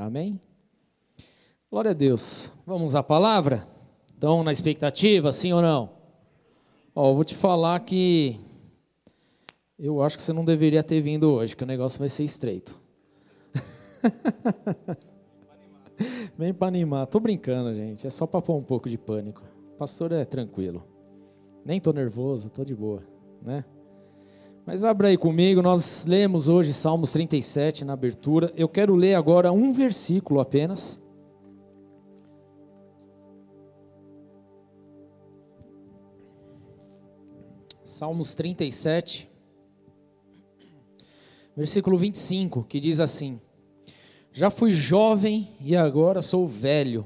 Amém? Glória a Deus. Vamos à palavra? Estão na expectativa, sim ou não? Ó, vou te falar que eu acho que você não deveria ter vindo hoje, que o negócio vai ser estreito. Vem para animar. Tô brincando, gente. É só para pôr um pouco de pânico. Pastor é tranquilo. Nem tô nervoso, tô de boa, né? Mas abra aí comigo, nós lemos hoje Salmos 37 na abertura. Eu quero ler agora um versículo apenas. Salmos 37, versículo 25, que diz assim: Já fui jovem e agora sou velho,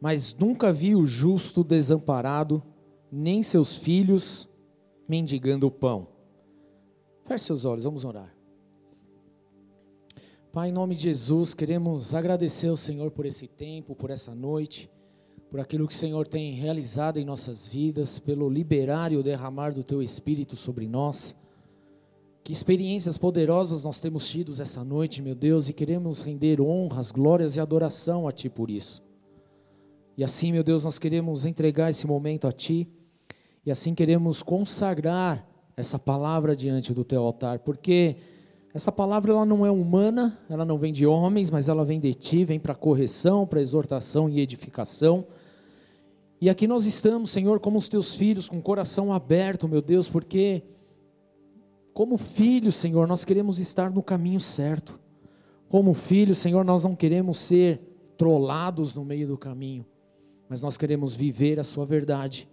mas nunca vi o justo desamparado, nem seus filhos mendigando o pão. Feche seus olhos, vamos orar. Pai, em nome de Jesus, queremos agradecer ao Senhor por esse tempo, por essa noite, por aquilo que o Senhor tem realizado em nossas vidas, pelo liberar e o derramar do Teu Espírito sobre nós. Que experiências poderosas nós temos tido essa noite, meu Deus, e queremos render honras, glórias e adoração a Ti por isso. E assim, meu Deus, nós queremos entregar esse momento a Ti, e assim queremos consagrar essa palavra diante do teu altar, porque essa palavra ela não é humana, ela não vem de homens, mas ela vem de ti, vem para correção, para exortação e edificação. E aqui nós estamos, Senhor, como os teus filhos, com o coração aberto, meu Deus, porque como filhos, Senhor, nós queremos estar no caminho certo. Como filhos, Senhor, nós não queremos ser trollados no meio do caminho, mas nós queremos viver a sua verdade.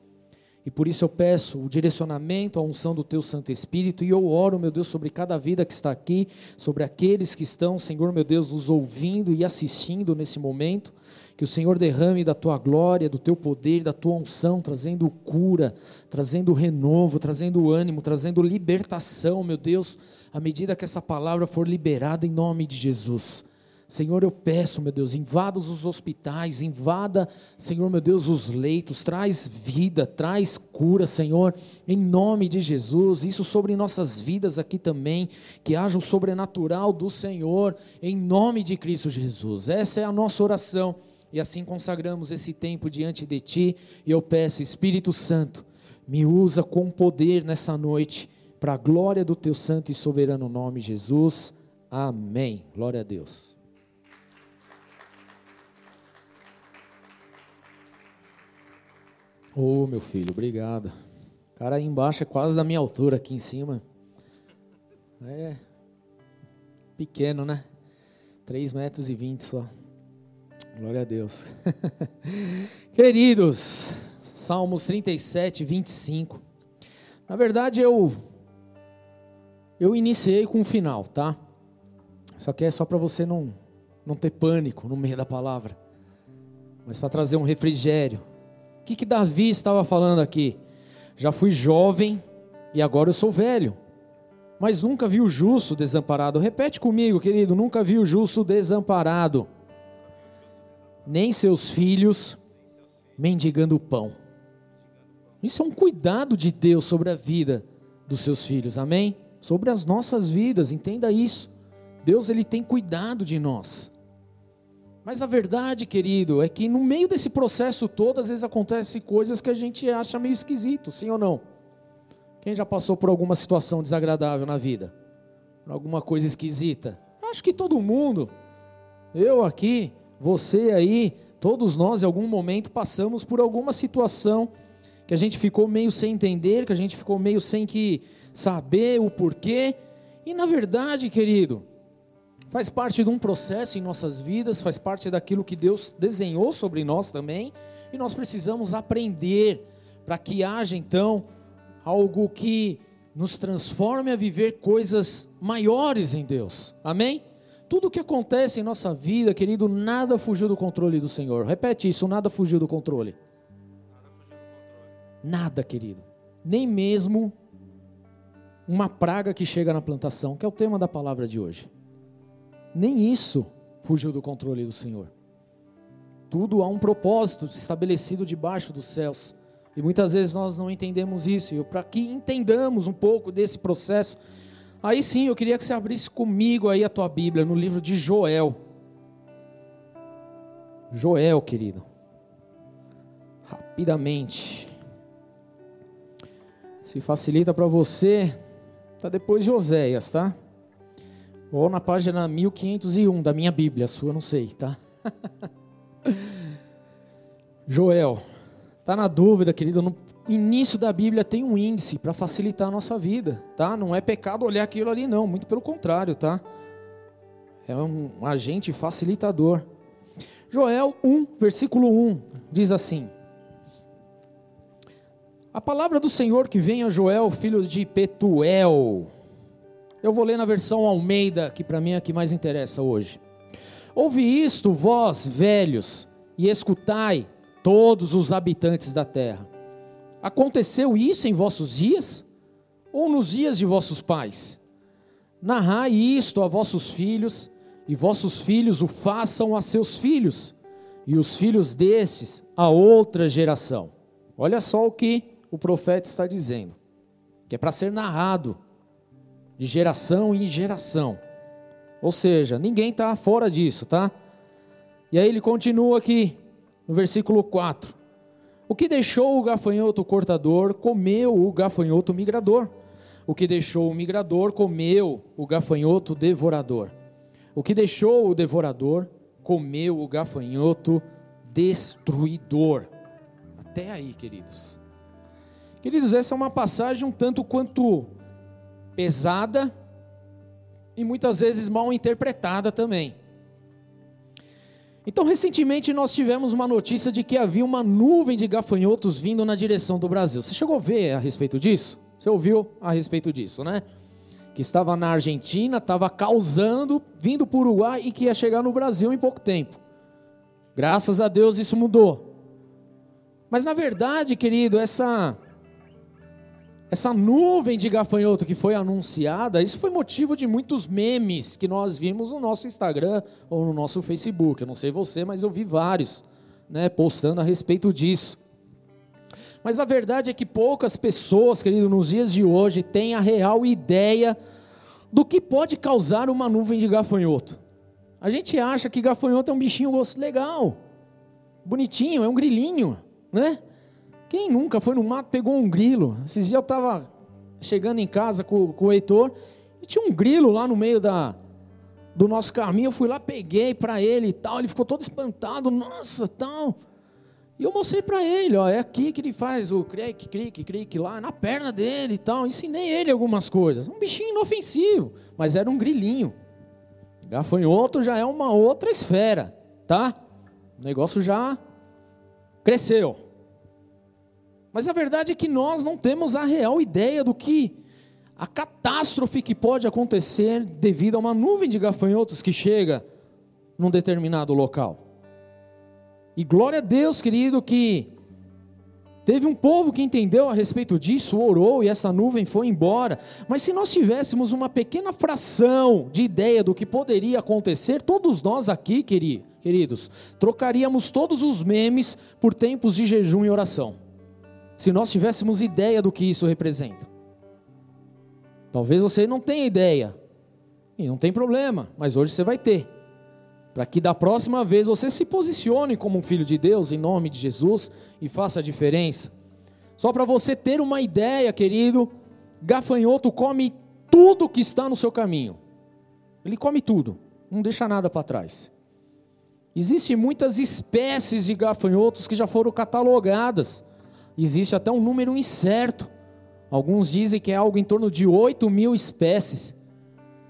E por isso eu peço o direcionamento, a unção do teu Santo Espírito, e eu oro, meu Deus, sobre cada vida que está aqui, sobre aqueles que estão, Senhor, meu Deus, nos ouvindo e assistindo nesse momento. Que o Senhor derrame da tua glória, do teu poder, da tua unção, trazendo cura, trazendo renovo, trazendo ânimo, trazendo libertação, meu Deus, à medida que essa palavra for liberada em nome de Jesus. Senhor, eu peço, meu Deus, invada os hospitais, invada, Senhor, meu Deus, os leitos, traz vida, traz cura, Senhor, em nome de Jesus. Isso sobre nossas vidas aqui também, que haja o sobrenatural do Senhor, em nome de Cristo Jesus. Essa é a nossa oração e assim consagramos esse tempo diante de Ti. E eu peço, Espírito Santo, me usa com poder nessa noite, para a glória do Teu santo e soberano nome, Jesus. Amém. Glória a Deus. Ô oh, meu filho, obrigado. O cara aí embaixo é quase da minha altura, aqui em cima. É pequeno, né? 3 metros e 20 só. Glória a Deus. Queridos, Salmos 37, 25. Na verdade, eu eu iniciei com o final, tá? Isso aqui é só para você não, não ter pânico no meio da palavra, mas para trazer um refrigério o que, que Davi estava falando aqui? Já fui jovem e agora eu sou velho. Mas nunca vi o justo desamparado. Repete comigo, querido: nunca vi o justo desamparado, nem seus filhos mendigando pão. Isso é um cuidado de Deus sobre a vida dos seus filhos, amém? Sobre as nossas vidas, entenda isso. Deus ele tem cuidado de nós. Mas a verdade, querido, é que no meio desse processo todo, às vezes acontecem coisas que a gente acha meio esquisito, sim ou não? Quem já passou por alguma situação desagradável na vida? Por alguma coisa esquisita? Acho que todo mundo. Eu aqui, você aí, todos nós em algum momento passamos por alguma situação que a gente ficou meio sem entender, que a gente ficou meio sem que saber o porquê. E na verdade, querido, faz parte de um processo em nossas vidas, faz parte daquilo que Deus desenhou sobre nós também, e nós precisamos aprender para que haja então algo que nos transforme a viver coisas maiores em Deus. Amém? Tudo o que acontece em nossa vida, querido, nada fugiu do controle do Senhor. Repete isso, nada fugiu do controle. Nada, querido. Nem mesmo uma praga que chega na plantação, que é o tema da palavra de hoje. Nem isso fugiu do controle do Senhor. Tudo há um propósito estabelecido debaixo dos céus. E muitas vezes nós não entendemos isso. E para que entendamos um pouco desse processo, aí sim eu queria que você abrisse comigo aí a tua Bíblia no livro de Joel. Joel, querido. Rapidamente. Se facilita para você, tá depois de Oséias, tá? Ou na página 1501 da minha Bíblia, a sua não sei, tá? Joel, tá na dúvida, querido? No início da Bíblia tem um índice para facilitar a nossa vida, tá? Não é pecado olhar aquilo ali, não, muito pelo contrário, tá? É um agente facilitador. Joel 1, versículo 1, diz assim: A palavra do Senhor que vem a Joel, filho de Petuel. Eu vou ler na versão Almeida, que para mim é a que mais interessa hoje. Ouve isto, vós velhos, e escutai, todos os habitantes da terra. Aconteceu isso em vossos dias? Ou nos dias de vossos pais? Narrai isto a vossos filhos, e vossos filhos o façam a seus filhos, e os filhos desses a outra geração. Olha só o que o profeta está dizendo, que é para ser narrado de geração em geração. Ou seja, ninguém está fora disso, tá? E aí ele continua aqui, no versículo 4. O que deixou o gafanhoto cortador comeu o gafanhoto migrador. O que deixou o migrador comeu o gafanhoto devorador. O que deixou o devorador comeu o gafanhoto destruidor. Até aí, queridos. Queridos, essa é uma passagem um tanto quanto pesada e muitas vezes mal interpretada também. Então, recentemente nós tivemos uma notícia de que havia uma nuvem de gafanhotos vindo na direção do Brasil. Você chegou a ver a respeito disso? Você ouviu a respeito disso, né? que estava na Argentina, estava causando, vindo para o Uruguai e que ia chegar no Brasil em pouco tempo. Graças a Deus isso mudou. Mas na verdade, querido, essa essa nuvem de gafanhoto que foi anunciada, isso foi motivo de muitos memes que nós vimos no nosso Instagram ou no nosso Facebook. Eu não sei você, mas eu vi vários, né, postando a respeito disso. Mas a verdade é que poucas pessoas, querido, nos dias de hoje, têm a real ideia do que pode causar uma nuvem de gafanhoto. A gente acha que gafanhoto é um bichinho legal, bonitinho, é um grilinho, né? Quem nunca foi no mato pegou um grilo? Esses dias eu estava chegando em casa com, com o Heitor e tinha um grilo lá no meio da, do nosso caminho. Eu fui lá, peguei para ele e tal. Ele ficou todo espantado, nossa, tal. E eu mostrei para ele, ó, é aqui que ele faz o cric, cric, cric lá, na perna dele e tal. Ensinei ele algumas coisas. Um bichinho inofensivo, mas era um grilinho. Gafanhoto já é uma outra esfera, tá? O negócio já cresceu. Mas a verdade é que nós não temos a real ideia do que a catástrofe que pode acontecer devido a uma nuvem de gafanhotos que chega num determinado local. E glória a Deus, querido, que teve um povo que entendeu a respeito disso, orou e essa nuvem foi embora. Mas se nós tivéssemos uma pequena fração de ideia do que poderia acontecer, todos nós aqui, queridos, trocaríamos todos os memes por tempos de jejum e oração. Se nós tivéssemos ideia do que isso representa. Talvez você não tenha ideia, e não tem problema, mas hoje você vai ter para que da próxima vez você se posicione como um filho de Deus em nome de Jesus e faça a diferença. Só para você ter uma ideia, querido, gafanhoto come tudo que está no seu caminho. Ele come tudo, não deixa nada para trás. Existem muitas espécies de gafanhotos que já foram catalogadas. Existe até um número incerto. Alguns dizem que é algo em torno de 8 mil espécies.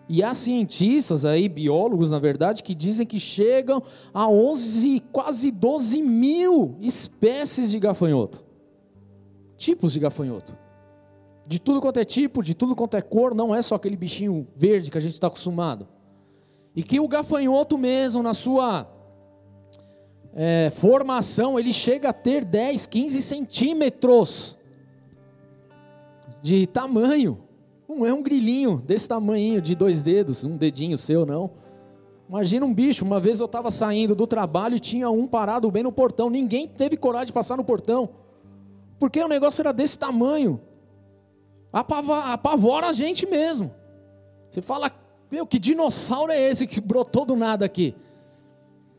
E há cientistas aí, biólogos na verdade, que dizem que chegam a 11, quase 12 mil espécies de gafanhoto. Tipos de gafanhoto. De tudo quanto é tipo, de tudo quanto é cor, não é só aquele bichinho verde que a gente está acostumado. E que o gafanhoto mesmo, na sua é, formação, ele chega a ter 10, 15 centímetros de tamanho. Não é um grilinho desse tamanho, de dois dedos, um dedinho seu, não. Imagina um bicho. Uma vez eu estava saindo do trabalho e tinha um parado bem no portão. Ninguém teve coragem de passar no portão. Porque o negócio era desse tamanho. Apavora, apavora a gente mesmo. Você fala, meu, que dinossauro é esse que brotou do nada aqui?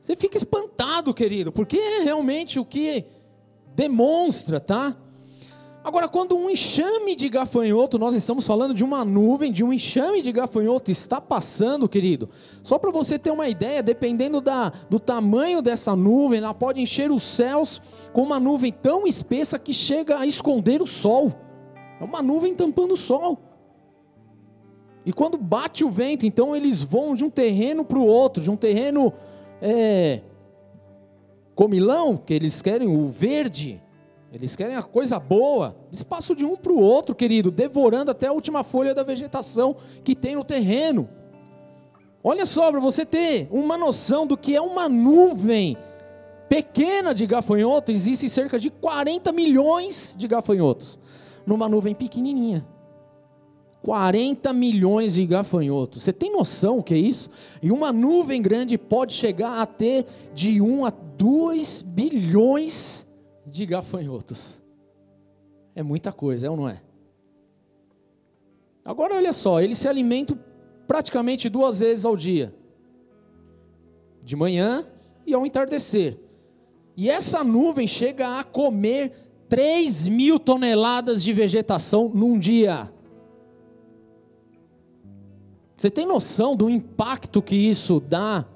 Você fica espantado, querido, porque é realmente o que demonstra, tá? Agora, quando um enxame de gafanhoto, nós estamos falando de uma nuvem, de um enxame de gafanhoto está passando, querido. Só para você ter uma ideia, dependendo da, do tamanho dessa nuvem, ela pode encher os céus com uma nuvem tão espessa que chega a esconder o sol. É uma nuvem tampando o sol. E quando bate o vento, então eles vão de um terreno para o outro, de um terreno é, comilão, que eles querem o verde, eles querem a coisa boa. Eles passam de um para o outro, querido, devorando até a última folha da vegetação que tem no terreno. Olha só, para você ter uma noção do que é uma nuvem pequena de gafanhoto, existem cerca de 40 milhões de gafanhotos numa nuvem pequenininha. 40 milhões de gafanhotos. Você tem noção o que é isso? E uma nuvem grande pode chegar a ter de 1 a 2 bilhões de gafanhotos. É muita coisa, é ou não é? Agora olha só, eles se alimentam praticamente duas vezes ao dia. De manhã e ao entardecer. E essa nuvem chega a comer 3 mil toneladas de vegetação num dia. Você tem noção do impacto que isso dá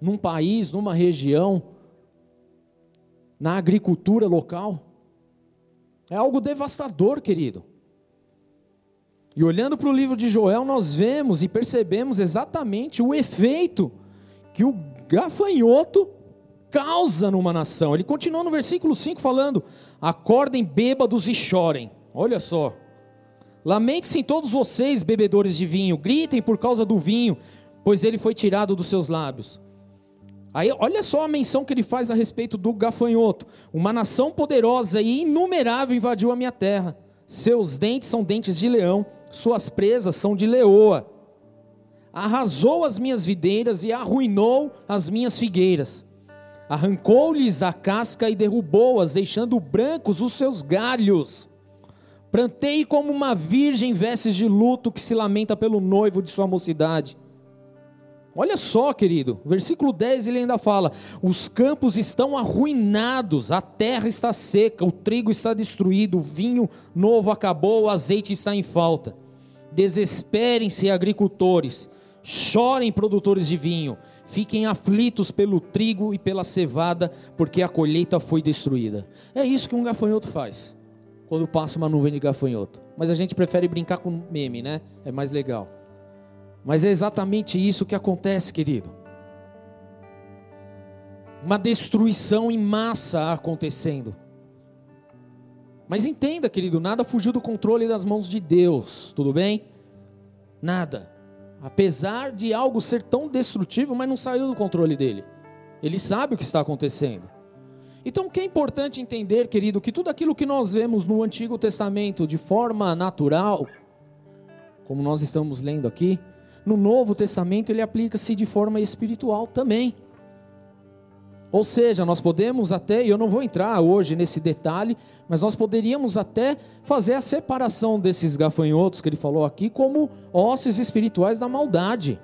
num país, numa região? na agricultura local. É algo devastador, querido. E olhando para o livro de Joel, nós vemos e percebemos exatamente o efeito que o gafanhoto causa numa nação. Ele continua no versículo 5 falando: Acordem bêbados e chorem. Olha só. Lamente-se todos vocês, bebedores de vinho, gritem por causa do vinho, pois ele foi tirado dos seus lábios. Aí, olha só a menção que ele faz a respeito do gafanhoto. Uma nação poderosa e inumerável invadiu a minha terra. Seus dentes são dentes de leão, suas presas são de leoa. Arrasou as minhas videiras e arruinou as minhas figueiras. Arrancou-lhes a casca e derrubou-as, deixando brancos os seus galhos. Plantei como uma virgem vestes de luto que se lamenta pelo noivo de sua mocidade. Olha só, querido, versículo 10 ele ainda fala: os campos estão arruinados, a terra está seca, o trigo está destruído, o vinho novo acabou, o azeite está em falta. Desesperem-se, agricultores, chorem, produtores de vinho, fiquem aflitos pelo trigo e pela cevada, porque a colheita foi destruída. É isso que um gafanhoto faz, quando passa uma nuvem de gafanhoto. Mas a gente prefere brincar com meme, né? É mais legal. Mas é exatamente isso que acontece, querido. Uma destruição em massa acontecendo. Mas entenda, querido, nada fugiu do controle das mãos de Deus, tudo bem? Nada. Apesar de algo ser tão destrutivo, mas não saiu do controle dele. Ele sabe o que está acontecendo. Então, o que é importante entender, querido, que tudo aquilo que nós vemos no Antigo Testamento de forma natural, como nós estamos lendo aqui, no Novo Testamento ele aplica-se de forma espiritual também. Ou seja, nós podemos até, e eu não vou entrar hoje nesse detalhe, mas nós poderíamos até fazer a separação desses gafanhotos que ele falou aqui como ossos espirituais da maldade,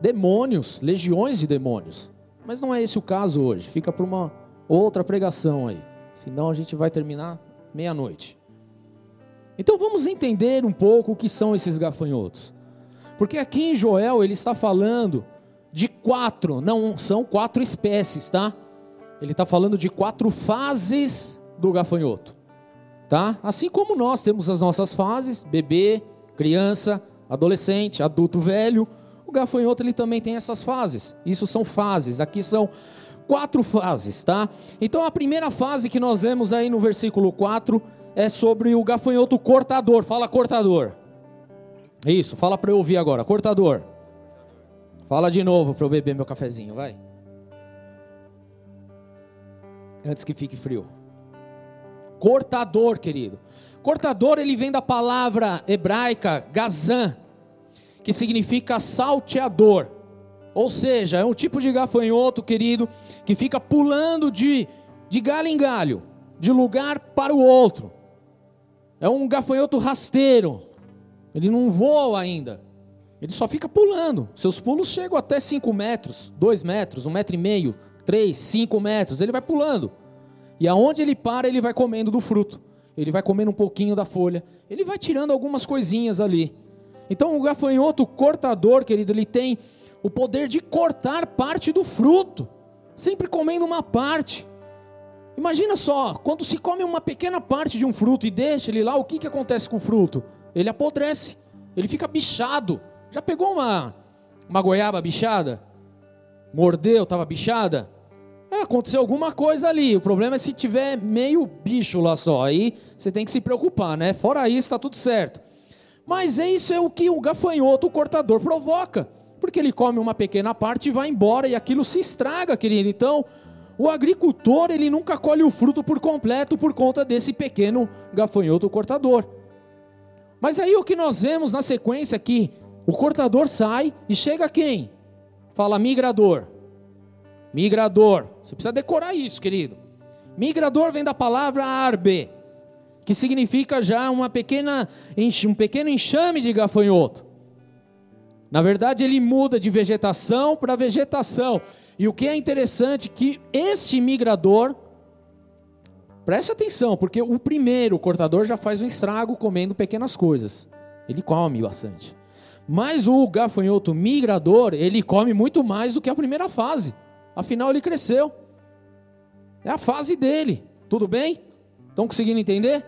demônios, legiões de demônios. Mas não é esse o caso hoje, fica para uma outra pregação aí, senão a gente vai terminar meia-noite. Então vamos entender um pouco o que são esses gafanhotos. Porque aqui em Joel ele está falando de quatro, não são quatro espécies, tá? Ele está falando de quatro fases do gafanhoto, tá? Assim como nós temos as nossas fases, bebê, criança, adolescente, adulto velho, o gafanhoto ele também tem essas fases. Isso são fases. Aqui são quatro fases, tá? Então a primeira fase que nós vemos aí no versículo 4 é sobre o gafanhoto cortador. Fala cortador. Isso, fala para eu ouvir agora. Cortador. Fala de novo para eu beber meu cafezinho, vai. Antes que fique frio. Cortador, querido. Cortador, ele vem da palavra hebraica gazan, que significa salteador. Ou seja, é um tipo de gafanhoto, querido, que fica pulando de, de galho em galho, de lugar para o outro. É um gafanhoto rasteiro, ele não voa ainda. Ele só fica pulando. Seus pulos chegam até 5 metros, 2 metros, 1 um metro e meio 3, 5 metros, ele vai pulando. E aonde ele para, ele vai comendo do fruto. Ele vai comendo um pouquinho da folha. Ele vai tirando algumas coisinhas ali. Então o gafanhoto cortador, querido, ele tem o poder de cortar parte do fruto, sempre comendo uma parte. Imagina só, quando se come uma pequena parte de um fruto e deixa ele lá, o que, que acontece com o fruto? Ele apodrece, ele fica bichado. Já pegou uma, uma goiaba bichada? Mordeu, estava bichada? É, aconteceu alguma coisa ali. O problema é se tiver meio bicho lá só. Aí você tem que se preocupar, né? Fora isso, está tudo certo. Mas é isso é o que o gafanhoto, o cortador, provoca. Porque ele come uma pequena parte e vai embora e aquilo se estraga, querido. Então, o agricultor, ele nunca colhe o fruto por completo por conta desse pequeno gafanhoto cortador. Mas aí o que nós vemos na sequência aqui, o cortador sai e chega quem? Fala migrador. Migrador. Você precisa decorar isso, querido. Migrador vem da palavra arbe, que significa já uma pequena, um pequeno enxame de gafanhoto. Na verdade, ele muda de vegetação para vegetação. E o que é interessante é que este migrador, preste atenção, porque o primeiro cortador já faz um estrago comendo pequenas coisas. Ele come bastante. Mas o gafanhoto migrador, ele come muito mais do que a primeira fase. Afinal, ele cresceu. É a fase dele. Tudo bem? Estão conseguindo entender?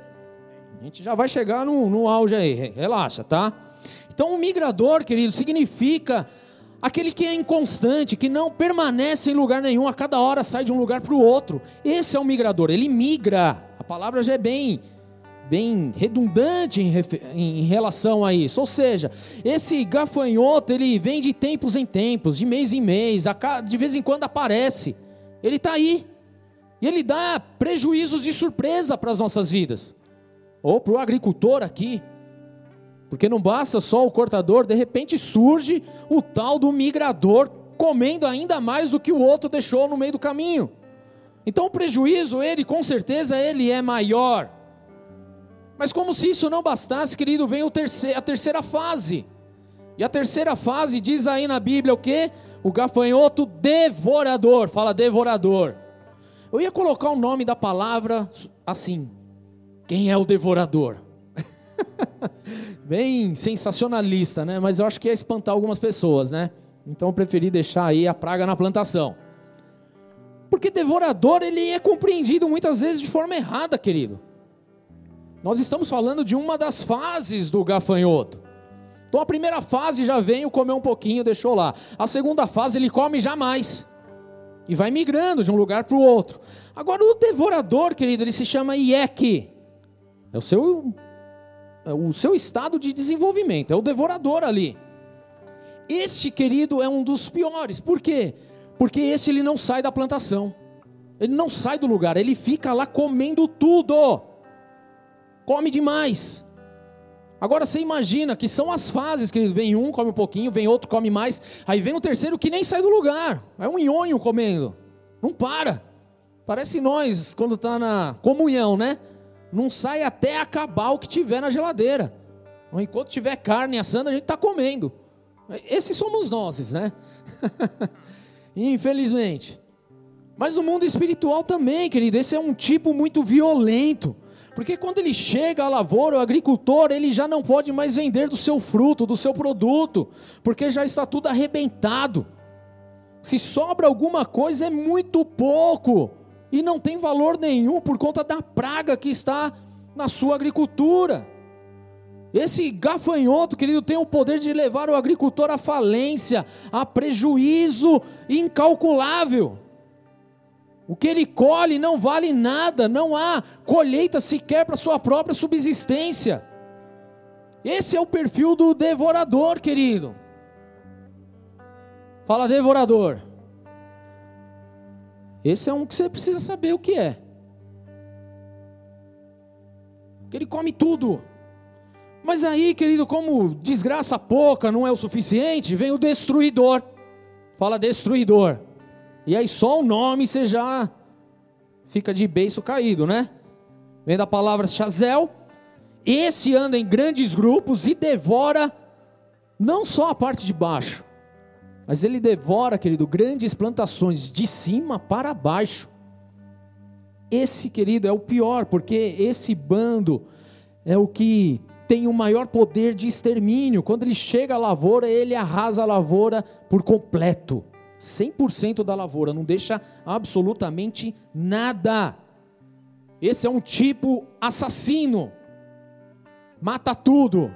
A gente já vai chegar no, no auge aí. Relaxa, tá? Então, o migrador, querido, significa aquele que é inconstante, que não permanece em lugar nenhum, a cada hora sai de um lugar para o outro. Esse é o migrador, ele migra. A palavra já é bem bem redundante em, em, relação a isso. Ou seja, esse gafanhoto ele vem de tempos em tempos, de mês em mês, de vez em quando aparece. Ele está aí. E ele dá prejuízos de surpresa para as nossas vidas. Ou para o agricultor aqui. Porque não basta só o cortador, de repente surge o tal do migrador comendo ainda mais do que o outro deixou no meio do caminho. Então o prejuízo, ele com certeza ele é maior. Mas como se isso não bastasse, querido, vem terceiro, a terceira fase. E a terceira fase diz aí na Bíblia o que? O gafanhoto devorador. Fala devorador. Eu ia colocar o nome da palavra assim. Quem é o devorador? Bem sensacionalista, né? Mas eu acho que ia espantar algumas pessoas, né? Então eu preferi deixar aí a praga na plantação. Porque devorador ele é compreendido muitas vezes de forma errada, querido. Nós estamos falando de uma das fases do gafanhoto. Então a primeira fase já veio comer um pouquinho, deixou lá. A segunda fase ele come jamais. E vai migrando de um lugar para o outro. Agora o devorador, querido, ele se chama IEC. É o seu, é o seu estado de desenvolvimento, é o devorador ali. Este, querido, é um dos piores. Por quê? Porque esse ele não sai da plantação. Ele não sai do lugar, ele fica lá comendo tudo come demais. Agora você imagina que são as fases que vem um, come um pouquinho, vem outro, come mais, aí vem o terceiro que nem sai do lugar. É um nhonho comendo. Não para. Parece nós quando está na comunhão, né? Não sai até acabar o que tiver na geladeira. Enquanto tiver carne assando, a gente está comendo. Esses somos nós, né? Infelizmente. Mas no mundo espiritual também, querido, esse é um tipo muito violento. Porque quando ele chega à lavoura, o agricultor, ele já não pode mais vender do seu fruto, do seu produto, porque já está tudo arrebentado. Se sobra alguma coisa é muito pouco e não tem valor nenhum por conta da praga que está na sua agricultura. Esse gafanhoto, querido, tem o poder de levar o agricultor à falência, a prejuízo incalculável. O que ele colhe não vale nada, não há colheita sequer para sua própria subsistência. Esse é o perfil do devorador, querido. Fala, devorador. Esse é um que você precisa saber o que é. Que ele come tudo. Mas aí, querido, como desgraça pouca não é o suficiente, vem o destruidor. Fala, destruidor. E aí só o nome você já fica de beiço caído, né? Vem da palavra chazel. Esse anda em grandes grupos e devora não só a parte de baixo, Mas ele devora, querido, grandes plantações de cima para baixo. Esse, querido, é o pior, porque esse bando é o que tem o maior poder de extermínio. Quando ele chega à lavoura, ele arrasa a lavoura por completo. 100% da lavoura, não deixa absolutamente nada. Esse é um tipo assassino. Mata tudo.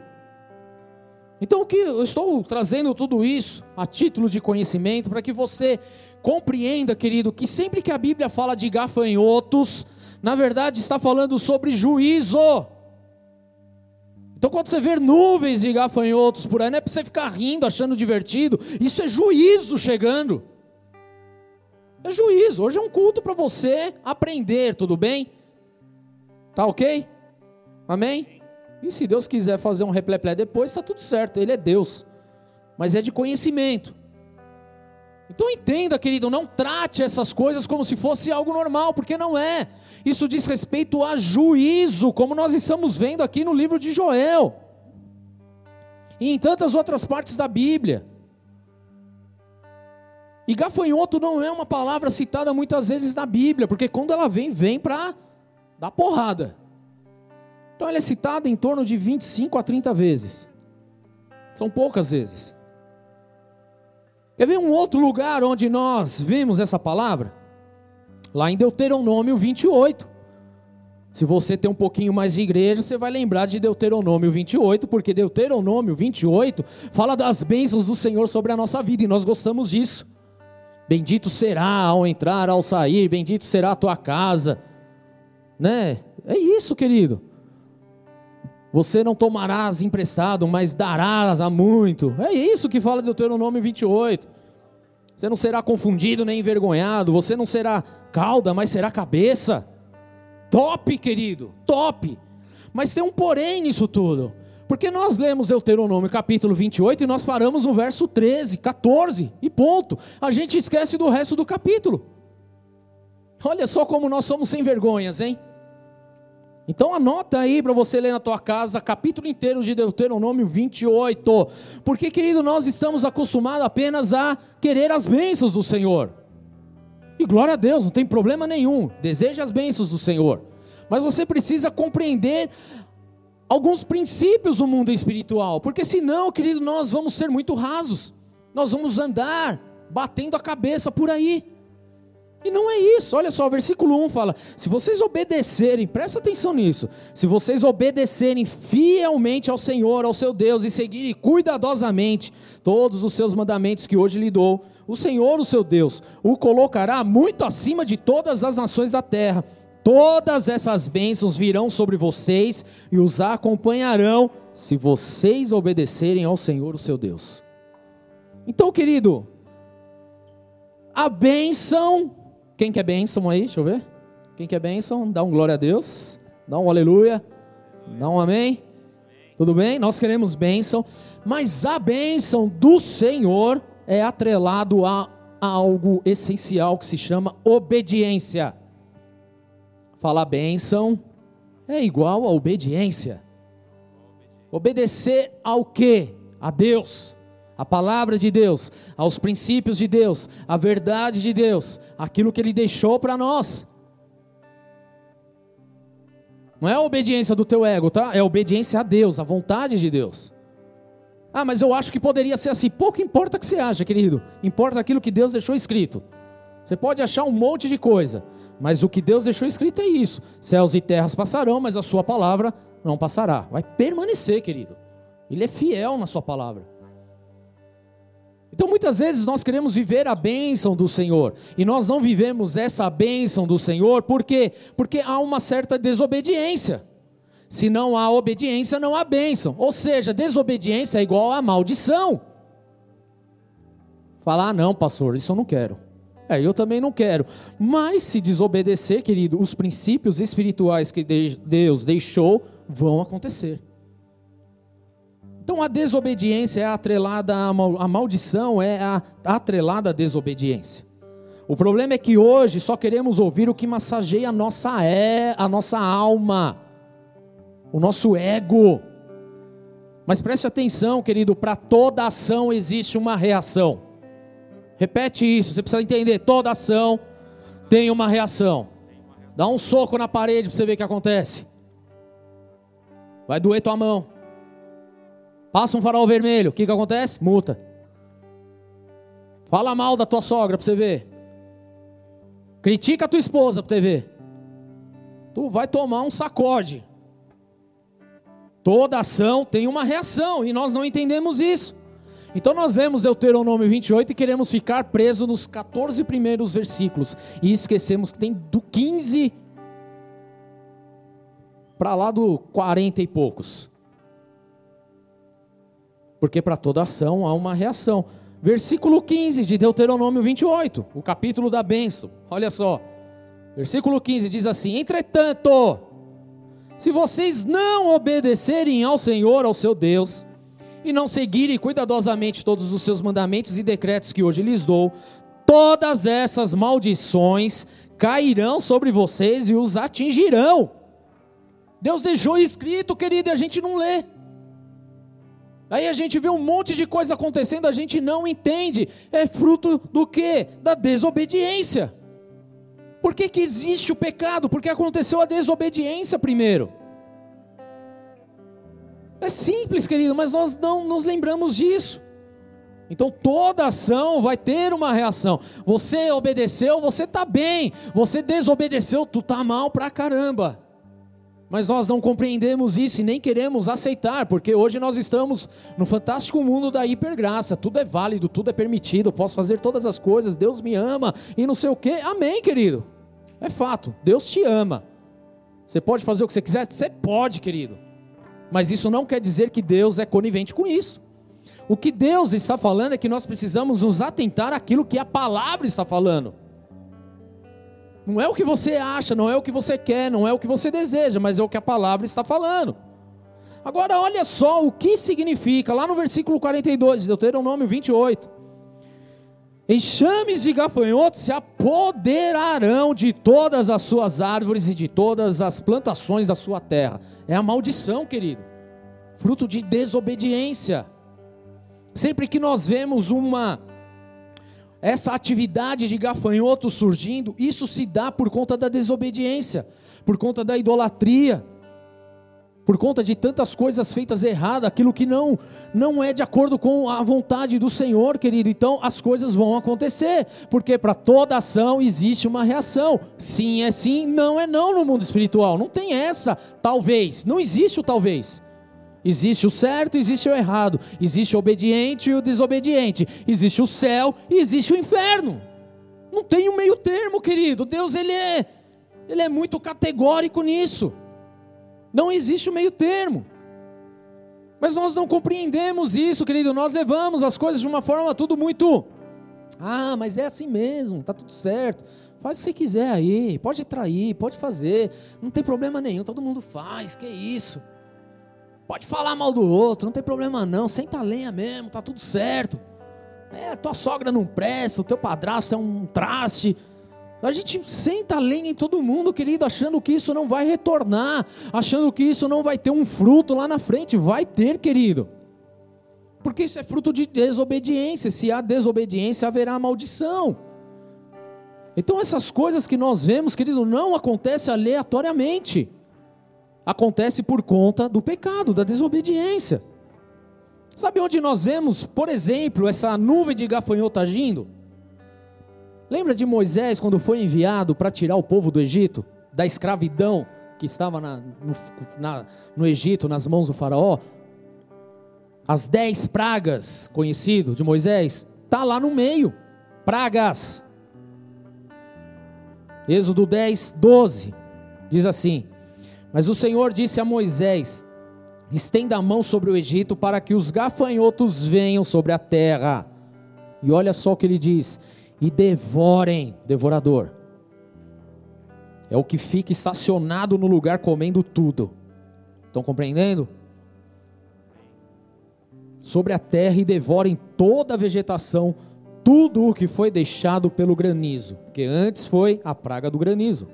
Então o que eu estou trazendo tudo isso a título de conhecimento para que você compreenda, querido, que sempre que a Bíblia fala de gafanhotos, na verdade está falando sobre juízo. Então, quando você vê nuvens de gafanhotos por aí, não é para você ficar rindo, achando divertido, isso é juízo chegando. É juízo. Hoje é um culto para você aprender, tudo bem? Tá ok? Amém? E se Deus quiser fazer um repleplé depois, está tudo certo, Ele é Deus. Mas é de conhecimento. Então entenda, querido, não trate essas coisas como se fosse algo normal, porque não é. Isso diz respeito a juízo, como nós estamos vendo aqui no livro de Joel. E em tantas outras partes da Bíblia. E gafanhoto não é uma palavra citada muitas vezes na Bíblia, porque quando ela vem, vem para dar porrada. Então ela é citada em torno de 25 a 30 vezes. São poucas vezes. Quer ver um outro lugar onde nós vemos essa palavra? Lá em Deuteronômio 28. Se você tem um pouquinho mais de igreja, você vai lembrar de Deuteronômio 28, porque Deuteronômio 28 fala das bênçãos do Senhor sobre a nossa vida e nós gostamos disso. Bendito será ao entrar, ao sair, bendito será a tua casa. Né? É isso, querido. Você não tomarás emprestado, mas darás a muito. É isso que fala Deuteronômio 28. Você não será confundido nem envergonhado, você não será cauda, mas será cabeça. Top, querido, top. Mas tem um porém nisso tudo. Porque nós lemos Deuteronômio capítulo 28 e nós paramos no verso 13, 14 e ponto. A gente esquece do resto do capítulo. Olha só como nós somos sem vergonhas, hein? Então anota aí para você ler na tua casa, capítulo inteiro de Deuteronômio 28. Porque, querido, nós estamos acostumados apenas a querer as bênçãos do Senhor. E glória a Deus, não tem problema nenhum. Deseja as bênçãos do Senhor. Mas você precisa compreender alguns princípios do mundo espiritual, porque senão, querido, nós vamos ser muito rasos. Nós vamos andar batendo a cabeça por aí. E não é isso, olha só, o versículo 1 fala: se vocês obedecerem, presta atenção nisso, se vocês obedecerem fielmente ao Senhor, ao seu Deus, e seguirem cuidadosamente todos os seus mandamentos que hoje lhe dou, o Senhor, o seu Deus, o colocará muito acima de todas as nações da terra. Todas essas bênçãos virão sobre vocês e os acompanharão, se vocês obedecerem ao Senhor, o seu Deus. Então, querido, a bênção quem quer bênção aí? Deixa eu ver. Quem quer bênção? Dá um glória a Deus. Dá um aleluia. Dá um amém. Tudo bem? Nós queremos bênção. Mas a bênção do Senhor é atrelado a algo essencial que se chama obediência. Falar bênção é igual a obediência. Obedecer ao que? A Deus a palavra de Deus, aos princípios de Deus, a verdade de Deus, aquilo que Ele deixou para nós. Não é a obediência do teu ego, tá? É a obediência a Deus, a vontade de Deus. Ah, mas eu acho que poderia ser assim. Pouco importa o que você acha, querido. Importa aquilo que Deus deixou escrito. Você pode achar um monte de coisa, mas o que Deus deixou escrito é isso: céus e terras passarão, mas a sua palavra não passará. Vai permanecer, querido. Ele é fiel na sua palavra. Então muitas vezes nós queremos viver a bênção do Senhor e nós não vivemos essa bênção do Senhor, por quê? Porque há uma certa desobediência. Se não há obediência, não há bênção. Ou seja, desobediência é igual a maldição. Falar, ah, não, pastor, isso eu não quero. É, eu também não quero. Mas se desobedecer, querido, os princípios espirituais que Deus deixou vão acontecer. Então a desobediência é atrelada à a maldição, é a, atrelada à desobediência. O problema é que hoje só queremos ouvir o que massageia a nossa, é, a nossa alma, o nosso ego. Mas preste atenção, querido, para toda ação existe uma reação. Repete isso, você precisa entender: toda ação tem uma reação. Dá um soco na parede para você ver o que acontece. Vai doer tua mão. Passa um farol vermelho, o que, que acontece? Multa. Fala mal da tua sogra para você ver. Critica a tua esposa para você ver. Tu vai tomar um sacode. Toda ação tem uma reação e nós não entendemos isso. Então nós vemos Deuteronômio 28 e queremos ficar presos nos 14 primeiros versículos e esquecemos que tem do 15 para lá do 40 e poucos. Porque para toda ação há uma reação. Versículo 15 de Deuteronômio 28, o capítulo da bênção. Olha só. Versículo 15 diz assim: Entretanto, se vocês não obedecerem ao Senhor, ao seu Deus, e não seguirem cuidadosamente todos os seus mandamentos e decretos que hoje lhes dou, todas essas maldições cairão sobre vocês e os atingirão. Deus deixou escrito, querido, e a gente não lê. Aí a gente vê um monte de coisa acontecendo, a gente não entende. É fruto do que? Da desobediência. Por que, que existe o pecado? Porque aconteceu a desobediência primeiro. É simples, querido, mas nós não nos lembramos disso. Então toda ação vai ter uma reação. Você obedeceu, você está bem. Você desobedeceu, tu está mal pra caramba. Mas nós não compreendemos isso e nem queremos aceitar, porque hoje nós estamos no fantástico mundo da hipergraça. Tudo é válido, tudo é permitido, eu posso fazer todas as coisas, Deus me ama e não sei o que. Amém, querido. É fato, Deus te ama. Você pode fazer o que você quiser? Você pode, querido. Mas isso não quer dizer que Deus é conivente com isso. O que Deus está falando é que nós precisamos nos atentar àquilo que a palavra está falando. Não é o que você acha, não é o que você quer, não é o que você deseja, mas é o que a palavra está falando. Agora olha só o que significa, lá no versículo 42 de Deuteronômio 28. Enxames de gafanhotos se apoderarão de todas as suas árvores e de todas as plantações da sua terra. É a maldição, querido. Fruto de desobediência. Sempre que nós vemos uma essa atividade de gafanhoto surgindo, isso se dá por conta da desobediência, por conta da idolatria, por conta de tantas coisas feitas erradas, aquilo que não não é de acordo com a vontade do Senhor, querido. Então as coisas vão acontecer, porque para toda ação existe uma reação. Sim é sim, não é não no mundo espiritual. Não tem essa, talvez. Não existe o talvez. Existe o certo, existe o errado, existe o obediente e o desobediente, existe o céu e existe o inferno. Não tem um meio termo, querido. Deus ele é ele é muito categórico nisso. Não existe o meio termo. Mas nós não compreendemos isso, querido. Nós levamos as coisas de uma forma tudo muito Ah, mas é assim mesmo, tá tudo certo. Faz o que você quiser aí, pode trair, pode fazer, não tem problema nenhum, todo mundo faz, que isso? Pode falar mal do outro, não tem problema não, senta a lenha mesmo, tá tudo certo. É, tua sogra não presta, o teu padrasto é um traste. A gente senta a lenha em todo mundo, querido, achando que isso não vai retornar, achando que isso não vai ter um fruto lá na frente. Vai ter, querido. Porque isso é fruto de desobediência. Se há desobediência, haverá maldição. Então essas coisas que nós vemos, querido, não acontecem aleatoriamente acontece por conta do pecado, da desobediência. Sabe onde nós vemos, por exemplo, essa nuvem de gafanhoto agindo? Lembra de Moisés quando foi enviado para tirar o povo do Egito, da escravidão que estava na, no, na, no Egito, nas mãos do Faraó? As dez pragas, conhecido de Moisés, está lá no meio. Pragas. Êxodo 10, 12. Diz assim: mas o Senhor disse a Moisés: Estenda a mão sobre o Egito para que os gafanhotos venham sobre a terra. E olha só o que ele diz: E devorem, devorador. É o que fica estacionado no lugar comendo tudo. Estão compreendendo? Sobre a terra e devorem toda a vegetação, tudo o que foi deixado pelo granizo, porque antes foi a praga do granizo.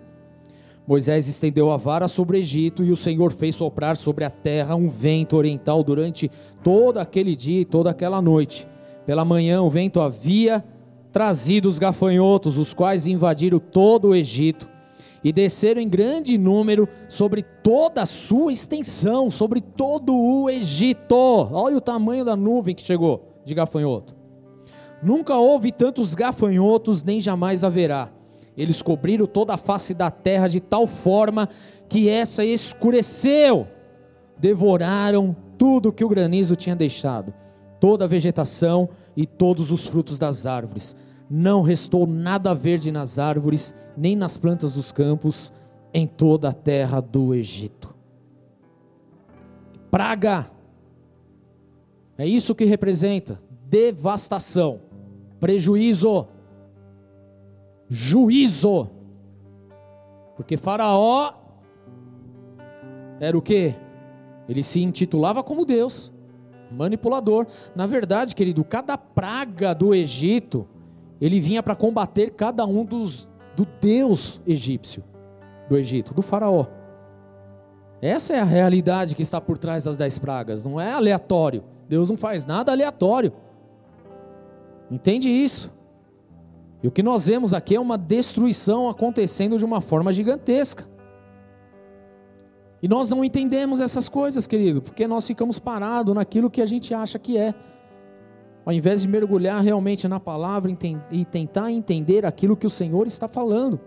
Moisés estendeu a vara sobre o Egito e o Senhor fez soprar sobre a terra um vento oriental durante todo aquele dia e toda aquela noite. Pela manhã o vento havia trazido os gafanhotos, os quais invadiram todo o Egito e desceram em grande número sobre toda a sua extensão, sobre todo o Egito. Olha o tamanho da nuvem que chegou de gafanhoto. Nunca houve tantos gafanhotos, nem jamais haverá. Eles cobriram toda a face da terra de tal forma que essa escureceu. Devoraram tudo que o granizo tinha deixado, toda a vegetação e todos os frutos das árvores. Não restou nada verde nas árvores, nem nas plantas dos campos, em toda a terra do Egito. Praga. É isso que representa devastação, prejuízo, juízo. Porque Faraó era o que? Ele se intitulava como Deus, manipulador. Na verdade, querido, cada praga do Egito, ele vinha para combater cada um dos do Deus egípcio do Egito, do faraó. Essa é a realidade que está por trás das dez pragas, não é aleatório. Deus não faz nada aleatório. Entende isso? E o que nós vemos aqui é uma destruição acontecendo de uma forma gigantesca. E nós não entendemos essas coisas, querido, porque nós ficamos parados naquilo que a gente acha que é. Ao invés de mergulhar realmente na palavra e tentar entender aquilo que o Senhor está falando.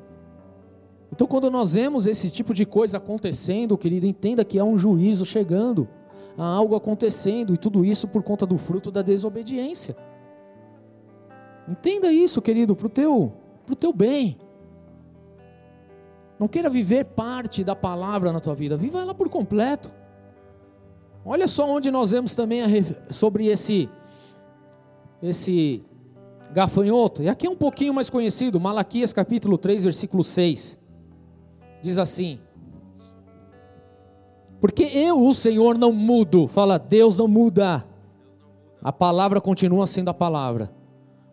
Então, quando nós vemos esse tipo de coisa acontecendo, querido, entenda que há um juízo chegando, há algo acontecendo, e tudo isso por conta do fruto da desobediência. Entenda isso, querido, para o teu, pro teu bem. Não queira viver parte da palavra na tua vida, viva ela por completo. Olha só onde nós vemos também a, sobre esse esse gafanhoto. E aqui é um pouquinho mais conhecido, Malaquias capítulo 3, versículo 6. Diz assim: Porque eu, o Senhor, não mudo. Fala, Deus não muda. A palavra continua sendo a palavra.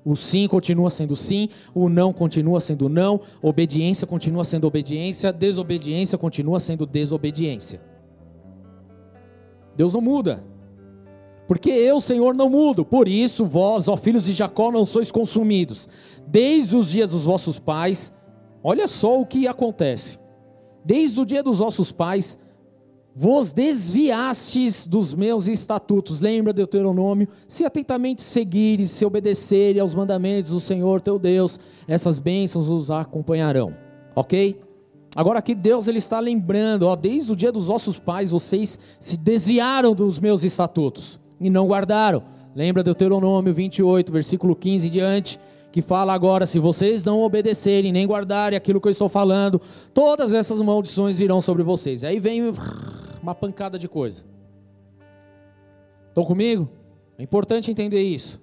O sim continua sendo sim, o não continua sendo não, obediência continua sendo obediência, desobediência continua sendo desobediência. Deus não muda. Porque eu, Senhor, não mudo. Por isso, vós, ó filhos de Jacó, não sois consumidos. Desde os dias dos vossos pais, olha só o que acontece. Desde o dia dos vossos pais, vos desviastes dos meus estatutos. Lembra Deuteronômio? Se atentamente seguires, se obedecerem aos mandamentos do Senhor teu Deus, essas bênçãos os acompanharão. Ok? Agora aqui Deus ele está lembrando, ó, desde o dia dos vossos pais vocês se desviaram dos meus estatutos e não guardaram. Lembra Deuteronômio 28, versículo 15 em diante que fala agora: se vocês não obedecerem nem guardarem aquilo que eu estou falando, todas essas maldições virão sobre vocês. Aí vem uma pancada de coisa. Estão comigo? É importante entender isso.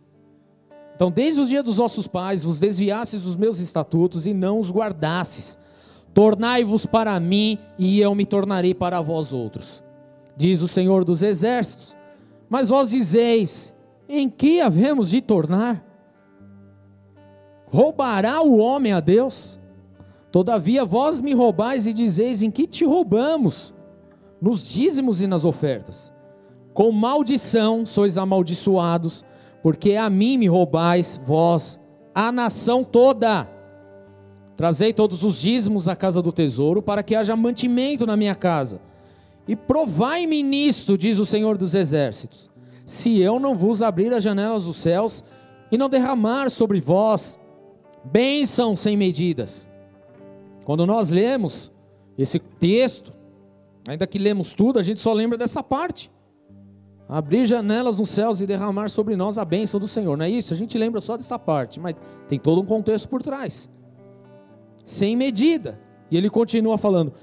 Então, desde o dia dos vossos pais, vos desviastes dos meus estatutos e não os guardastes. Tornai-vos para mim e eu me tornarei para vós outros. Diz o Senhor dos Exércitos. Mas vós dizeis: em que havemos de tornar? Roubará o homem a Deus? Todavia vós me roubais e dizeis: Em que te roubamos? Nos dízimos e nas ofertas. Com maldição sois amaldiçoados, porque a mim me roubais, vós, a nação toda. Trazei todos os dízimos à casa do tesouro, para que haja mantimento na minha casa. E provai-me nisto, diz o Senhor dos Exércitos, se eu não vos abrir as janelas dos céus e não derramar sobre vós bênção sem medidas. Quando nós lemos esse texto, ainda que lemos tudo, a gente só lembra dessa parte. Abrir janelas nos céus e derramar sobre nós a bênção do Senhor. Não é isso? A gente lembra só dessa parte, mas tem todo um contexto por trás. Sem medida. E ele continua falando: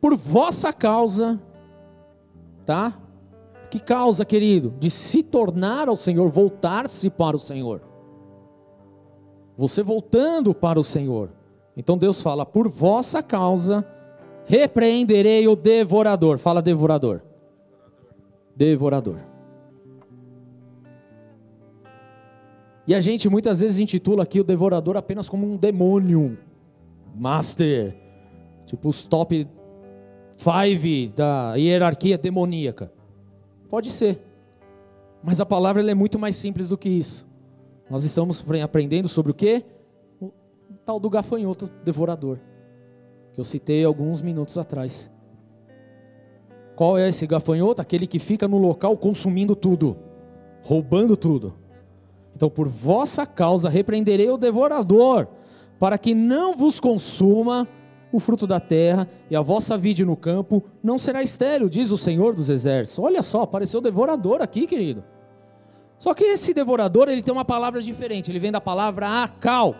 por vossa causa, tá? Que causa, querido? De se tornar ao Senhor, voltar-se para o Senhor. Você voltando para o Senhor. Então Deus fala: por vossa causa repreenderei o devorador. Fala devorador. Devorador. E a gente muitas vezes intitula aqui o devorador apenas como um demônio, master, tipo os top five da hierarquia demoníaca. Pode ser, mas a palavra é muito mais simples do que isso. Nós estamos aprendendo sobre o que? tal do gafanhoto devorador, que eu citei alguns minutos atrás. Qual é esse gafanhoto? Aquele que fica no local consumindo tudo, roubando tudo. Então, por vossa causa, repreenderei o devorador, para que não vos consuma o fruto da terra, e a vossa vide no campo não será estéril, diz o Senhor dos Exércitos. Olha só, apareceu o devorador aqui, querido. Só que esse devorador, ele tem uma palavra diferente, ele vem da palavra acal,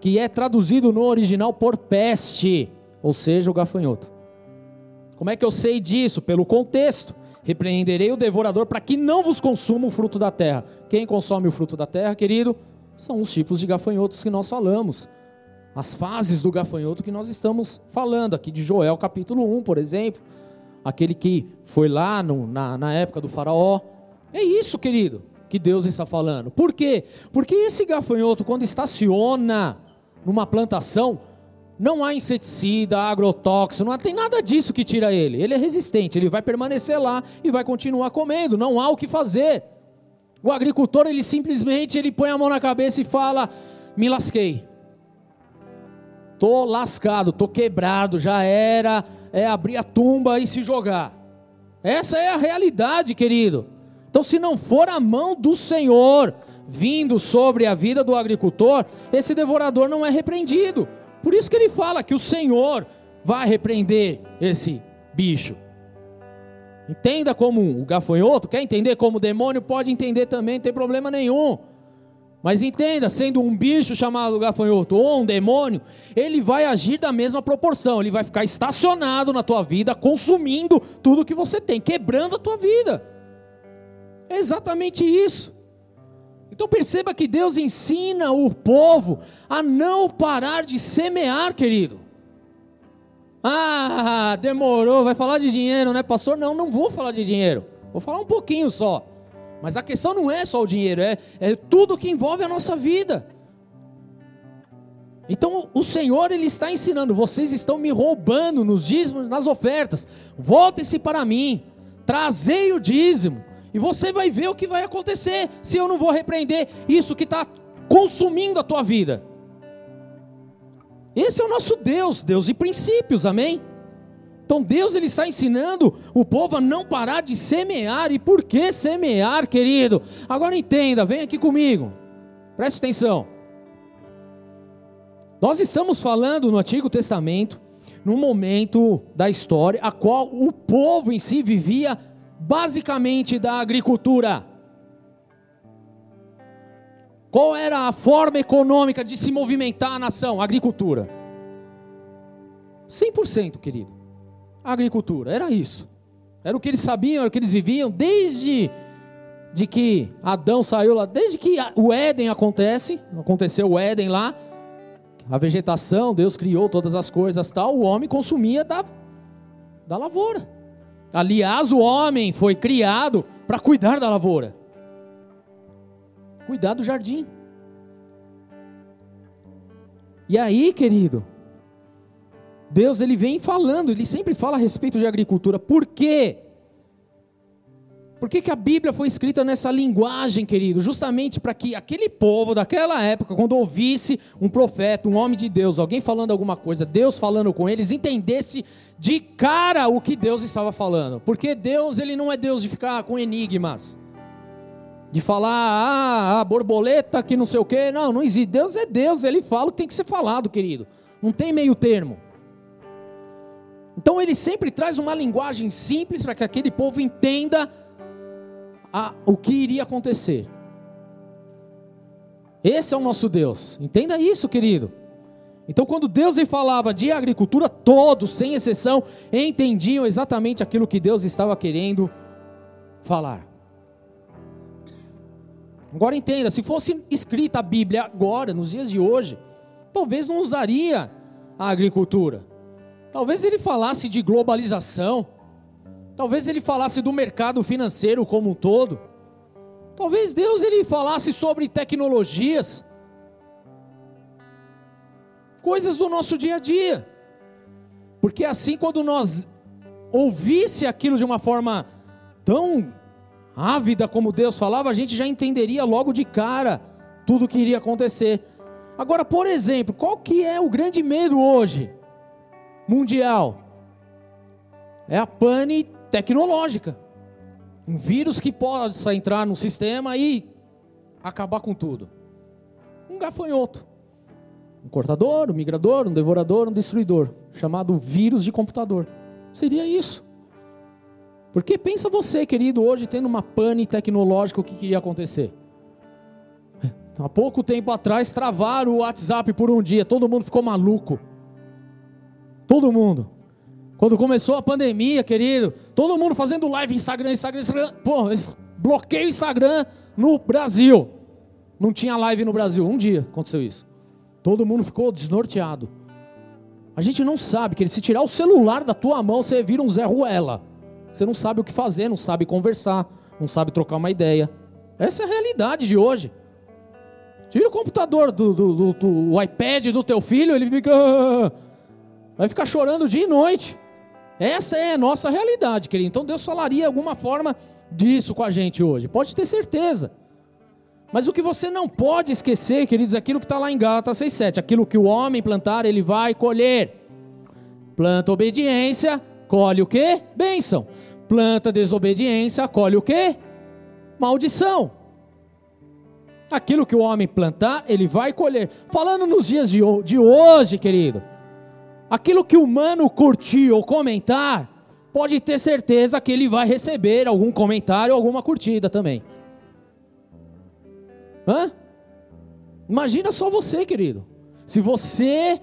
que é traduzido no original por peste, ou seja, o gafanhoto. Como é que eu sei disso? Pelo contexto. Repreenderei o devorador para que não vos consuma o fruto da terra. Quem consome o fruto da terra, querido? São os tipos de gafanhotos que nós falamos. As fases do gafanhoto que nós estamos falando aqui de Joel capítulo 1, por exemplo. Aquele que foi lá no, na, na época do faraó. É isso, querido, que Deus está falando. Por quê? Porque esse gafanhoto, quando estaciona numa plantação, não há inseticida, agrotóxico, não tem nada disso que tira ele. Ele é resistente, ele vai permanecer lá e vai continuar comendo, não há o que fazer. O agricultor, ele simplesmente ele põe a mão na cabeça e fala: "Me lasquei. Tô lascado, tô quebrado, já era, é abrir a tumba e se jogar". Essa é a realidade, querido. Então, se não for a mão do Senhor vindo sobre a vida do agricultor, esse devorador não é repreendido. Por isso que ele fala que o Senhor vai repreender esse bicho. Entenda como o gafanhoto, quer entender como o demônio, pode entender também, não tem problema nenhum. Mas entenda, sendo um bicho chamado gafanhoto ou um demônio, ele vai agir da mesma proporção, ele vai ficar estacionado na tua vida, consumindo tudo que você tem, quebrando a tua vida. É exatamente isso. Então perceba que Deus ensina o povo a não parar de semear, querido. Ah, demorou, vai falar de dinheiro, né, pastor? Não, não vou falar de dinheiro. Vou falar um pouquinho só. Mas a questão não é só o dinheiro, é, é tudo que envolve a nossa vida. Então o Senhor ele está ensinando, vocês estão me roubando nos dízimos, nas ofertas. Voltem-se para mim. Trazei o dízimo. E você vai ver o que vai acontecer se eu não vou repreender isso que está consumindo a tua vida. Esse é o nosso Deus, Deus de princípios, amém? Então Deus ele está ensinando o povo a não parar de semear. E por que semear, querido? Agora entenda, vem aqui comigo. Preste atenção. Nós estamos falando no Antigo Testamento, num momento da história a qual o povo em si vivia basicamente da agricultura. Qual era a forma econômica de se movimentar a nação? agricultura. 100%, querido. agricultura, era isso. Era o que eles sabiam, era o que eles viviam desde de que Adão saiu lá, desde que o Éden acontece, aconteceu o Éden lá, a vegetação, Deus criou todas as coisas tal, o homem consumia da, da lavoura. Aliás, o homem foi criado para cuidar da lavoura, cuidar do jardim. E aí, querido, Deus ele vem falando, ele sempre fala a respeito de agricultura. Por quê? Por que, que a Bíblia foi escrita nessa linguagem, querido? Justamente para que aquele povo daquela época, quando ouvisse um profeta, um homem de Deus, alguém falando alguma coisa, Deus falando com eles, entendesse de cara o que Deus estava falando. Porque Deus, ele não é Deus de ficar com enigmas. De falar, ah, a borboleta que não sei o quê. Não, não existe. Deus é Deus, ele fala o que tem que ser falado, querido. Não tem meio termo. Então ele sempre traz uma linguagem simples para que aquele povo entenda a, o que iria acontecer. Esse é o nosso Deus. Entenda isso, querido. Então, quando Deus lhe falava de agricultura, todos, sem exceção, entendiam exatamente aquilo que Deus estava querendo falar. Agora entenda, se fosse escrita a Bíblia agora, nos dias de hoje, talvez não usaria a agricultura. Talvez ele falasse de globalização, Talvez ele falasse do mercado financeiro como um todo. Talvez Deus ele falasse sobre tecnologias. Coisas do nosso dia a dia. Porque assim quando nós ouvisse aquilo de uma forma tão ávida como Deus falava, a gente já entenderia logo de cara tudo o que iria acontecer. Agora, por exemplo, qual que é o grande medo hoje mundial? É a pane tecnológica. Um vírus que possa entrar no sistema e acabar com tudo. Um gafanhoto. Um cortador, um migrador, um devorador, um destruidor, chamado vírus de computador. Seria isso. Porque pensa você, querido, hoje tendo uma pane tecnológica, o que iria acontecer? Há pouco tempo atrás travaram o WhatsApp por um dia, todo mundo ficou maluco. Todo mundo. Quando começou a pandemia, querido, todo mundo fazendo live Instagram, Instagram, Instagram. Pô, bloqueio o Instagram no Brasil. Não tinha live no Brasil. Um dia aconteceu isso. Todo mundo ficou desnorteado. A gente não sabe, que se tirar o celular da tua mão, você vira um Zé Ruela. Você não sabe o que fazer, não sabe conversar, não sabe trocar uma ideia. Essa é a realidade de hoje. Tira o computador do, do, do, do iPad do teu filho, ele fica. Vai ficar chorando dia e noite. Essa é a nossa realidade, querido. Então Deus falaria alguma forma disso com a gente hoje. Pode ter certeza. Mas o que você não pode esquecer, queridos, é aquilo que está lá em Gálatas 6,7. Aquilo que o homem plantar, ele vai colher. Planta obediência, colhe o quê? Bênção. Planta desobediência, colhe o quê? Maldição. Aquilo que o homem plantar, ele vai colher. Falando nos dias de, de hoje, querido, aquilo que o humano curtir ou comentar, pode ter certeza que ele vai receber algum comentário ou alguma curtida também. Hã? Imagina só você, querido. Se você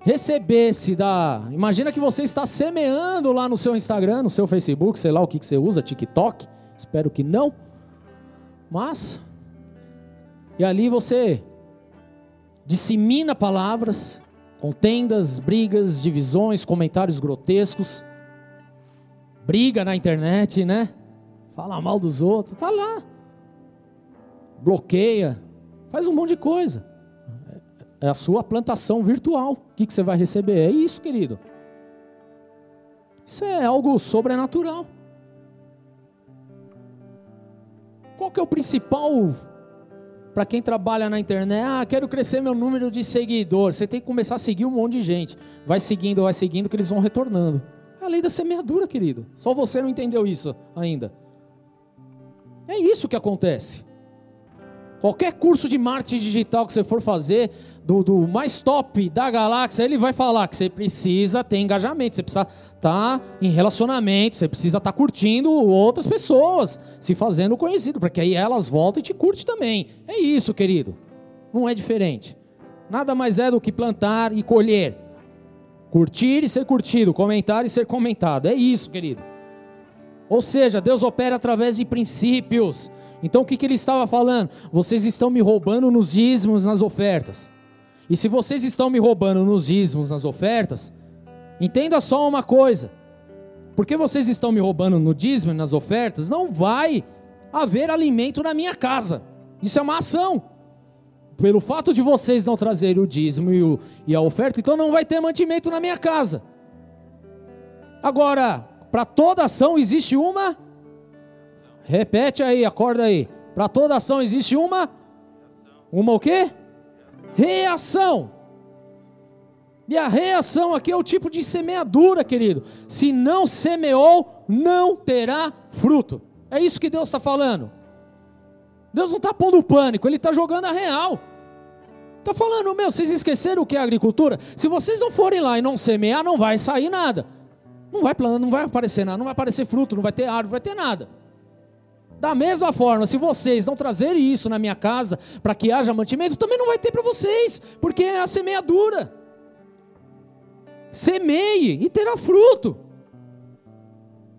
recebesse da. Imagina que você está semeando lá no seu Instagram, no seu Facebook, sei lá o que, que você usa, TikTok. Espero que não. Mas. E ali você dissemina palavras, contendas, brigas, divisões, comentários grotescos. Briga na internet, né? Fala mal dos outros. Tá lá. Bloqueia. Faz um monte de coisa. É a sua plantação virtual. O que, você vai receber? É isso, querido. Isso é algo sobrenatural. Qual que é o principal para quem trabalha na internet? Ah, quero crescer meu número de seguidores. Você tem que começar a seguir um monte de gente. Vai seguindo, vai seguindo, que eles vão retornando. É a lei da semeadura, querido. Só você não entendeu isso ainda. É isso que acontece. Qualquer curso de marketing digital que você for fazer, do, do, mais top da galáxia, ele vai falar que você precisa ter engajamento, você precisa estar tá em relacionamento, você precisa estar tá curtindo outras pessoas, se fazendo conhecido, porque aí elas voltam e te curtem também. É isso, querido. Não é diferente. Nada mais é do que plantar e colher. Curtir e ser curtido, comentar e ser comentado. É isso, querido. Ou seja, Deus opera através de princípios. Então o que, que ele estava falando? Vocês estão me roubando nos dízimos, nas ofertas. E se vocês estão me roubando nos dízimos, nas ofertas, entenda só uma coisa: porque vocês estão me roubando no dízimo, nas ofertas, não vai haver alimento na minha casa. Isso é uma ação. Pelo fato de vocês não trazerem o dízimo e, o, e a oferta, então não vai ter mantimento na minha casa. Agora, para toda ação existe uma Repete aí, acorda aí. Para toda ação existe uma? Uma o quê? Reação. E a reação aqui é o tipo de semeadura, querido. Se não semeou, não terá fruto. É isso que Deus está falando. Deus não está pondo pânico, Ele está jogando a real. Está falando, meu, vocês esqueceram o que é agricultura? Se vocês não forem lá e não semear, não vai sair nada. Não vai não vai aparecer nada, não vai aparecer fruto, não vai ter árvore, não vai ter nada. Da mesma forma, se vocês não trazerem isso na minha casa para que haja mantimento, também não vai ter para vocês, porque é a semeadura. Semeie e terá fruto.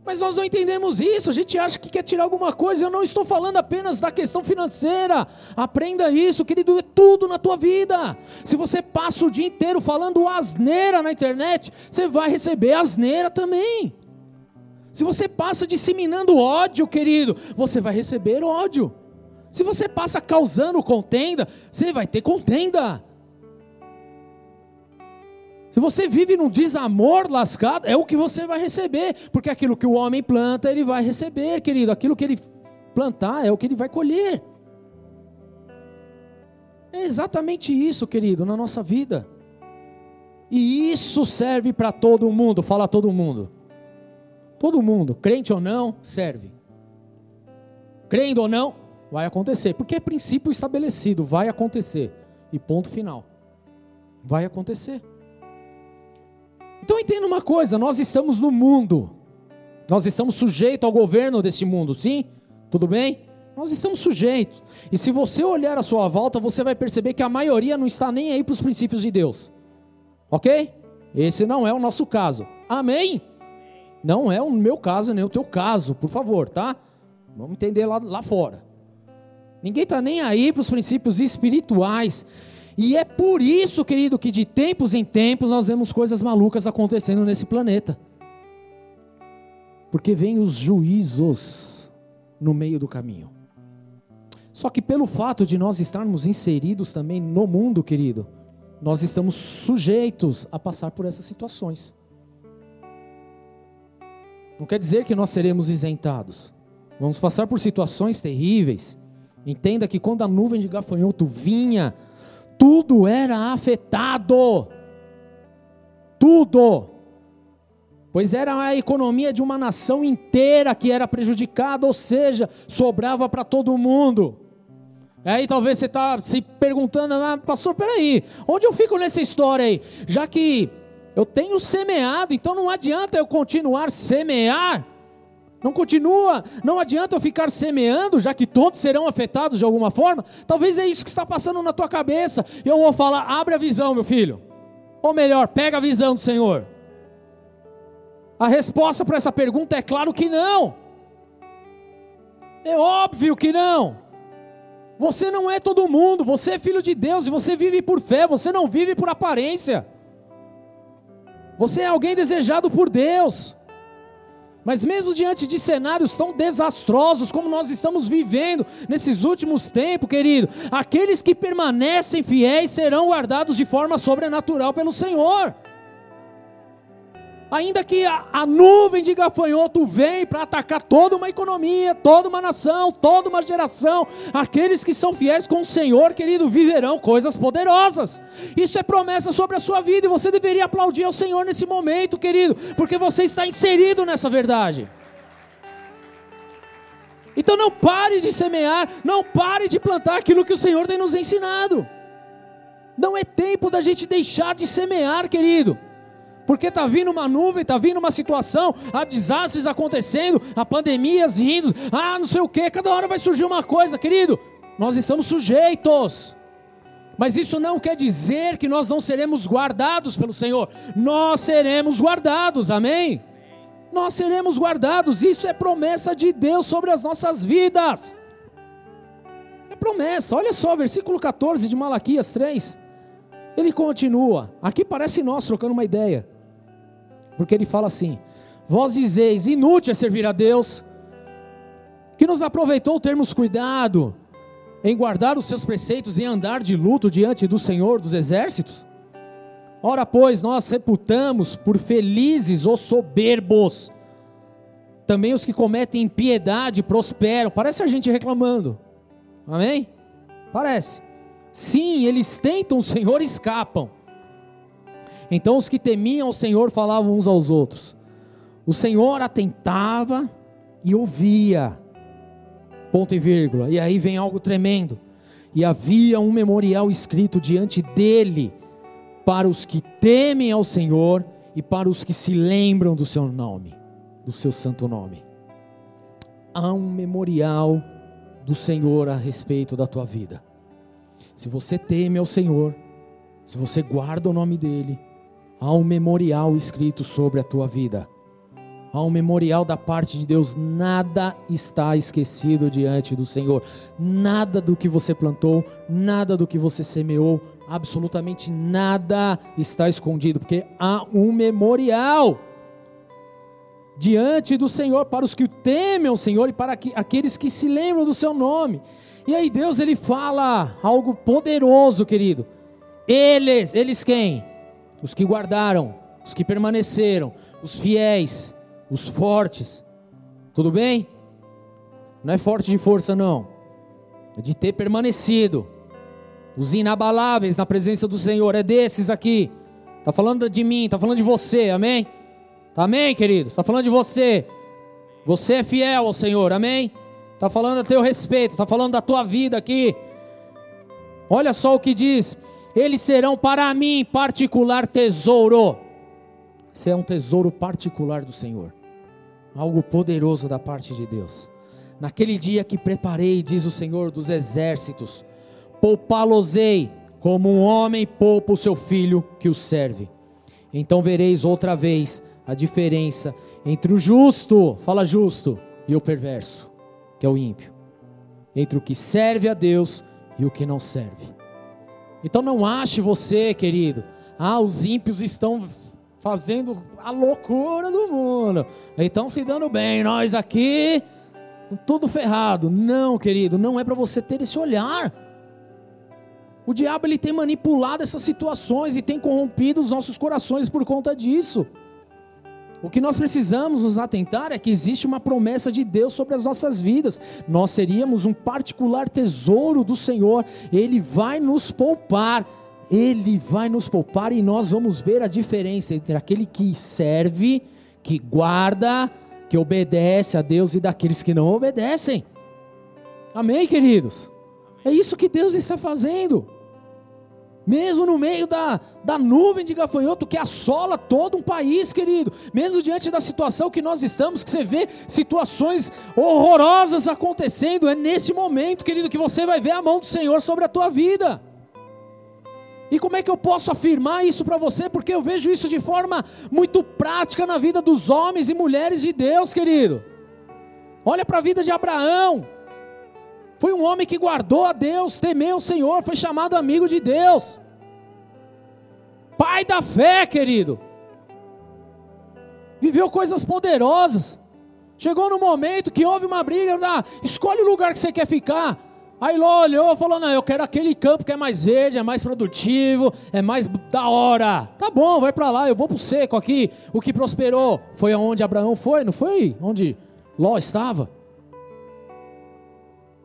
Mas nós não entendemos isso, a gente acha que quer tirar alguma coisa. Eu não estou falando apenas da questão financeira. Aprenda isso, querido, é tudo na tua vida. Se você passa o dia inteiro falando asneira na internet, você vai receber asneira também. Se você passa disseminando ódio, querido, você vai receber ódio. Se você passa causando contenda, você vai ter contenda. Se você vive num desamor lascado, é o que você vai receber, porque aquilo que o homem planta, ele vai receber, querido. Aquilo que ele plantar é o que ele vai colher. É É exatamente isso, querido, na nossa vida. E isso serve para todo mundo, fala todo mundo. Todo mundo, crente ou não, serve. Crendo ou não, vai acontecer, porque é princípio estabelecido, vai acontecer. E ponto final. Vai acontecer. Então entenda uma coisa, nós estamos no mundo. Nós estamos sujeitos ao governo desse mundo, sim? Tudo bem? Nós estamos sujeitos. E se você olhar a sua volta, você vai perceber que a maioria não está nem aí para os princípios de Deus. Ok? Esse não é o nosso caso. Amém? Não é o meu caso, nem o teu caso, por favor, tá? Vamos entender lá, lá fora. Ninguém está nem aí para os princípios espirituais. E é por isso, querido, que de tempos em tempos nós vemos coisas malucas acontecendo nesse planeta. Porque vem os juízos no meio do caminho. Só que pelo fato de nós estarmos inseridos também no mundo, querido, nós estamos sujeitos a passar por essas situações. Não quer dizer que nós seremos isentados. Vamos passar por situações terríveis. Entenda que quando a nuvem de gafanhoto vinha, tudo era afetado. Tudo. Pois era a economia de uma nação inteira que era prejudicada, ou seja, sobrava para todo mundo. Aí talvez você está se perguntando, ah, pastor, peraí, onde eu fico nessa história aí? Já que eu tenho semeado, então não adianta eu continuar semear. Não continua, não adianta eu ficar semeando, já que todos serão afetados de alguma forma. Talvez é isso que está passando na tua cabeça. E eu vou falar: abre a visão, meu filho. Ou melhor, pega a visão do Senhor. A resposta para essa pergunta é claro que não. É óbvio que não. Você não é todo mundo, você é filho de Deus e você vive por fé, você não vive por aparência. Você é alguém desejado por Deus. Mas mesmo diante de cenários tão desastrosos como nós estamos vivendo nesses últimos tempos, querido, aqueles que permanecem fiéis serão guardados de forma sobrenatural pelo Senhor. Ainda que a, a nuvem de gafanhoto venha para atacar toda uma economia, toda uma nação, toda uma geração, aqueles que são fiéis com o Senhor, querido, viverão coisas poderosas. Isso é promessa sobre a sua vida e você deveria aplaudir ao Senhor nesse momento, querido, porque você está inserido nessa verdade. Então não pare de semear, não pare de plantar aquilo que o Senhor tem nos ensinado. Não é tempo da gente deixar de semear, querido. Porque está vindo uma nuvem, está vindo uma situação, há desastres acontecendo, há pandemias vindo, ah, não sei o que, cada hora vai surgir uma coisa, querido. Nós estamos sujeitos. Mas isso não quer dizer que nós não seremos guardados pelo Senhor. Nós seremos guardados, amém? Nós seremos guardados, isso é promessa de Deus sobre as nossas vidas. É promessa, olha só, versículo 14 de Malaquias 3. Ele continua, aqui parece nós trocando uma ideia. Porque ele fala assim: Vós dizeis, inútil é servir a Deus, que nos aproveitou termos cuidado em guardar os seus preceitos e andar de luto diante do Senhor dos exércitos? Ora, pois, nós reputamos por felizes os soberbos, também os que cometem impiedade prosperam. Parece a gente reclamando, amém? Parece. Sim, eles tentam o Senhor e escapam. Então os que temiam o Senhor falavam uns aos outros. O Senhor atentava e ouvia. Ponto e vírgula. E aí vem algo tremendo. E havia um memorial escrito diante dele para os que temem ao Senhor e para os que se lembram do seu nome, do seu santo nome. Há um memorial do Senhor a respeito da tua vida. Se você teme ao Senhor, se você guarda o nome dele, Há um memorial escrito sobre a tua vida. Há um memorial da parte de Deus. Nada está esquecido diante do Senhor. Nada do que você plantou, nada do que você semeou, absolutamente nada está escondido, porque há um memorial diante do Senhor para os que temem o Senhor e para aqueles que se lembram do seu nome. E aí Deus ele fala algo poderoso, querido. Eles, eles quem? Os que guardaram, os que permaneceram, os fiéis, os fortes. Tudo bem? Não é forte de força, não. É de ter permanecido. os inabaláveis na presença do Senhor, é desses aqui. Está falando de mim, está falando de você, amém? Amém, querido? Está falando de você. Você é fiel ao Senhor, amém? Está falando a teu respeito, está falando da tua vida aqui. Olha só o que diz: eles serão para mim particular tesouro. Você é um tesouro particular do Senhor, algo poderoso da parte de Deus. Naquele dia que preparei, diz o Senhor dos exércitos, poupá-los-ei como um homem poupa o seu filho que o serve. Então vereis outra vez a diferença entre o justo, fala justo, e o perverso, que é o ímpio. Entre o que serve a Deus e o que não serve. Então não ache você, querido, ah, os ímpios estão fazendo a loucura do mundo. Então se dando bem, nós aqui tudo ferrado. Não, querido, não é para você ter esse olhar. O diabo ele tem manipulado essas situações e tem corrompido os nossos corações por conta disso. O que nós precisamos nos atentar é que existe uma promessa de Deus sobre as nossas vidas. Nós seríamos um particular tesouro do Senhor. Ele vai nos poupar. Ele vai nos poupar e nós vamos ver a diferença entre aquele que serve, que guarda, que obedece a Deus e daqueles que não obedecem. Amém, queridos? É isso que Deus está fazendo. Mesmo no meio da, da nuvem de gafanhoto que assola todo um país, querido. Mesmo diante da situação que nós estamos, que você vê situações horrorosas acontecendo, é nesse momento, querido, que você vai ver a mão do Senhor sobre a tua vida. E como é que eu posso afirmar isso para você? Porque eu vejo isso de forma muito prática na vida dos homens e mulheres de Deus, querido. Olha para a vida de Abraão. Foi um homem que guardou a Deus, temeu o Senhor, foi chamado amigo de Deus. Pai da fé, querido. Viveu coisas poderosas. Chegou no momento que houve uma briga, ah, escolhe o lugar que você quer ficar. Aí Ló olhou e falou: Não, eu quero aquele campo que é mais verde, é mais produtivo, é mais da hora. Tá bom, vai para lá, eu vou para o seco aqui. O que prosperou foi aonde Abraão foi, não foi? Onde Ló estava.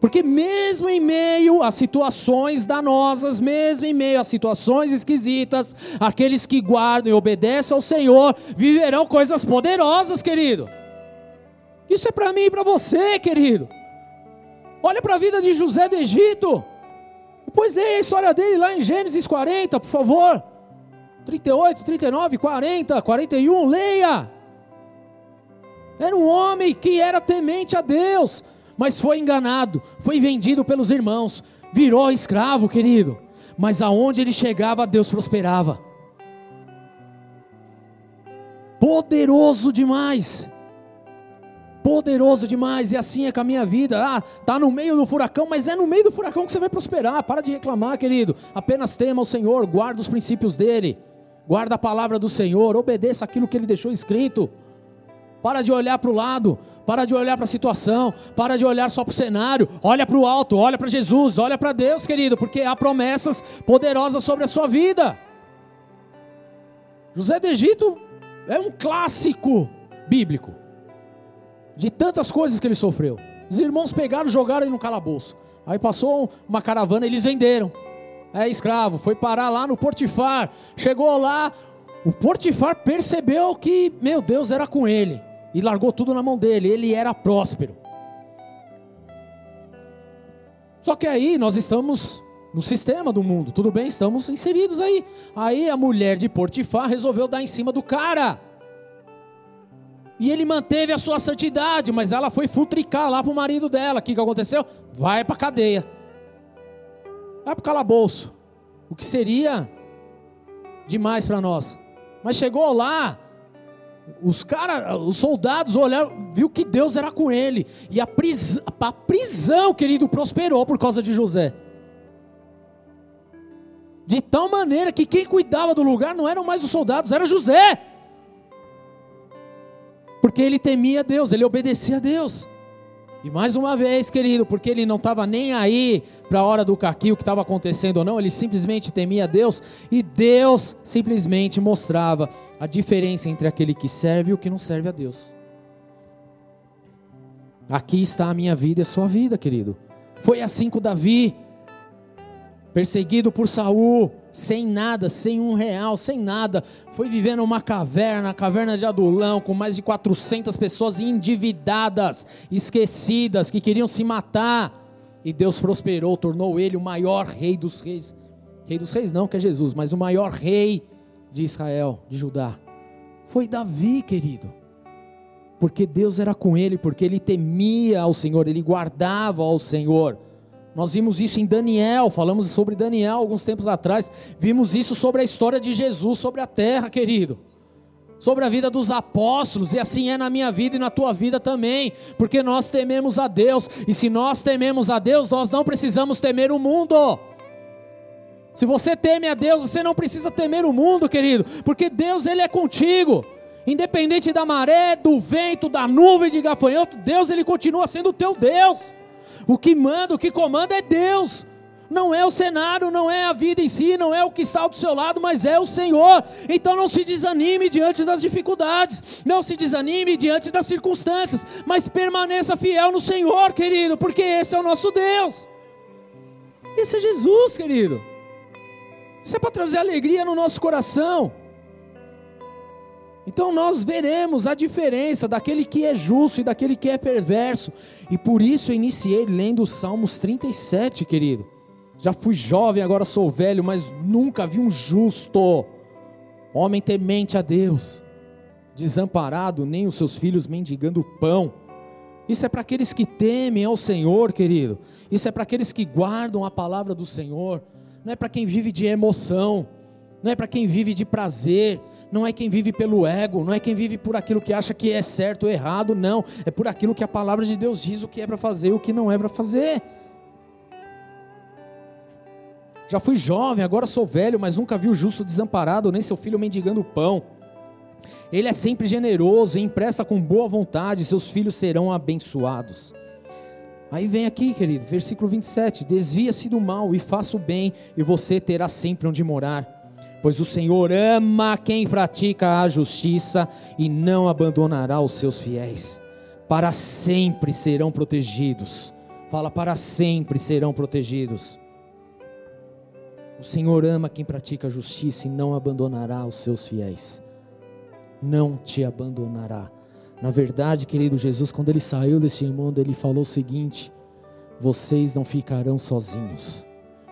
Porque mesmo em meio a situações danosas, mesmo em meio a situações esquisitas, aqueles que guardam e obedecem ao Senhor viverão coisas poderosas, querido. Isso é para mim e para você, querido. Olha para a vida de José do Egito. Depois leia a história dele lá em Gênesis 40, por favor. 38, 39, 40, 41, leia. Era um homem que era temente a Deus mas foi enganado, foi vendido pelos irmãos, virou escravo, querido. Mas aonde ele chegava, Deus prosperava. Poderoso demais. Poderoso demais, e assim é com a minha vida. Ah, tá no meio do furacão, mas é no meio do furacão que você vai prosperar. Para de reclamar, querido. Apenas tema o Senhor, guarda os princípios dele. Guarda a palavra do Senhor, obedeça aquilo que ele deixou escrito. Para de olhar para o lado, para de olhar para a situação, para de olhar só para o cenário, olha para o alto, olha para Jesus, olha para Deus, querido, porque há promessas poderosas sobre a sua vida. José do Egito é um clássico bíblico, de tantas coisas que ele sofreu. Os irmãos pegaram, jogaram ele no calabouço. Aí passou uma caravana, eles venderam. É escravo, foi parar lá no Portifar. Chegou lá, o Portifar percebeu que, meu Deus, era com ele e largou tudo na mão dele. Ele era próspero. Só que aí nós estamos no sistema do mundo, tudo bem, estamos inseridos aí. Aí a mulher de Portifar resolveu dar em cima do cara. E ele manteve a sua santidade, mas ela foi futricar lá para o marido dela. O que, que aconteceu? Vai para cadeia. Vai para o calabouço. O que seria demais para nós. Mas chegou lá, os cara, os soldados olharam, viu que Deus era com ele. E a, pris, a prisão, querido, prosperou por causa de José. De tal maneira que quem cuidava do lugar não eram mais os soldados, era José. Porque ele temia Deus, ele obedecia a Deus. E mais uma vez, querido, porque ele não estava nem aí para a hora do caqui, o que estava acontecendo ou não, ele simplesmente temia Deus e Deus simplesmente mostrava a diferença entre aquele que serve e o que não serve a Deus. Aqui está a minha vida e a sua vida, querido. Foi assim com Davi. perseguido por Saul, sem nada, sem um real, sem nada, foi vivendo numa caverna, caverna de Adulão, com mais de 400 pessoas endividadas, esquecidas, que queriam se matar. E Deus prosperou, tornou ele o maior rei dos reis. Rei dos reis não, que é Jesus, mas o maior rei de Israel, de Judá. Foi Davi, querido. Porque Deus era com ele, porque ele temia ao Senhor, ele guardava ao Senhor. Nós vimos isso em Daniel, falamos sobre Daniel alguns tempos atrás. Vimos isso sobre a história de Jesus sobre a terra, querido. Sobre a vida dos apóstolos, e assim é na minha vida e na tua vida também, porque nós tememos a Deus, e se nós tememos a Deus, nós não precisamos temer o mundo. Se você teme a Deus, você não precisa temer o mundo, querido, porque Deus ele é contigo. Independente da maré, do vento, da nuvem de gafanhoto, Deus ele continua sendo o teu Deus. O que manda, o que comanda é Deus. Não é o cenário, não é a vida em si, não é o que está do seu lado, mas é o Senhor. Então não se desanime diante das dificuldades, não se desanime diante das circunstâncias, mas permaneça fiel no Senhor, querido, porque esse é o nosso Deus. Esse é Jesus, querido. Isso é para trazer alegria no nosso coração. Então nós veremos a diferença daquele que é justo e daquele que é perverso. E por isso eu iniciei lendo os Salmos 37, querido. Já fui jovem, agora sou velho, mas nunca vi um justo, homem temente a Deus, desamparado, nem os seus filhos mendigando pão. Isso é para aqueles que temem ao Senhor, querido. Isso é para aqueles que guardam a palavra do Senhor. Não é para quem vive de emoção, não é para quem vive de prazer, não é quem vive pelo ego, não é quem vive por aquilo que acha que é certo ou errado, não. É por aquilo que a palavra de Deus diz o que é para fazer e o que não é para fazer. Já fui jovem, agora sou velho, mas nunca vi o justo desamparado, nem seu filho mendigando pão. Ele é sempre generoso e impressa com boa vontade, seus filhos serão abençoados. Aí vem aqui, querido, versículo 27: Desvia-se do mal e faça o bem, e você terá sempre onde morar pois o Senhor ama quem pratica a justiça e não abandonará os seus fiéis. Para sempre serão protegidos. Fala, para sempre serão protegidos. O Senhor ama quem pratica a justiça e não abandonará os seus fiéis. Não te abandonará. Na verdade, querido Jesus, quando ele saiu desse mundo, ele falou o seguinte: vocês não ficarão sozinhos,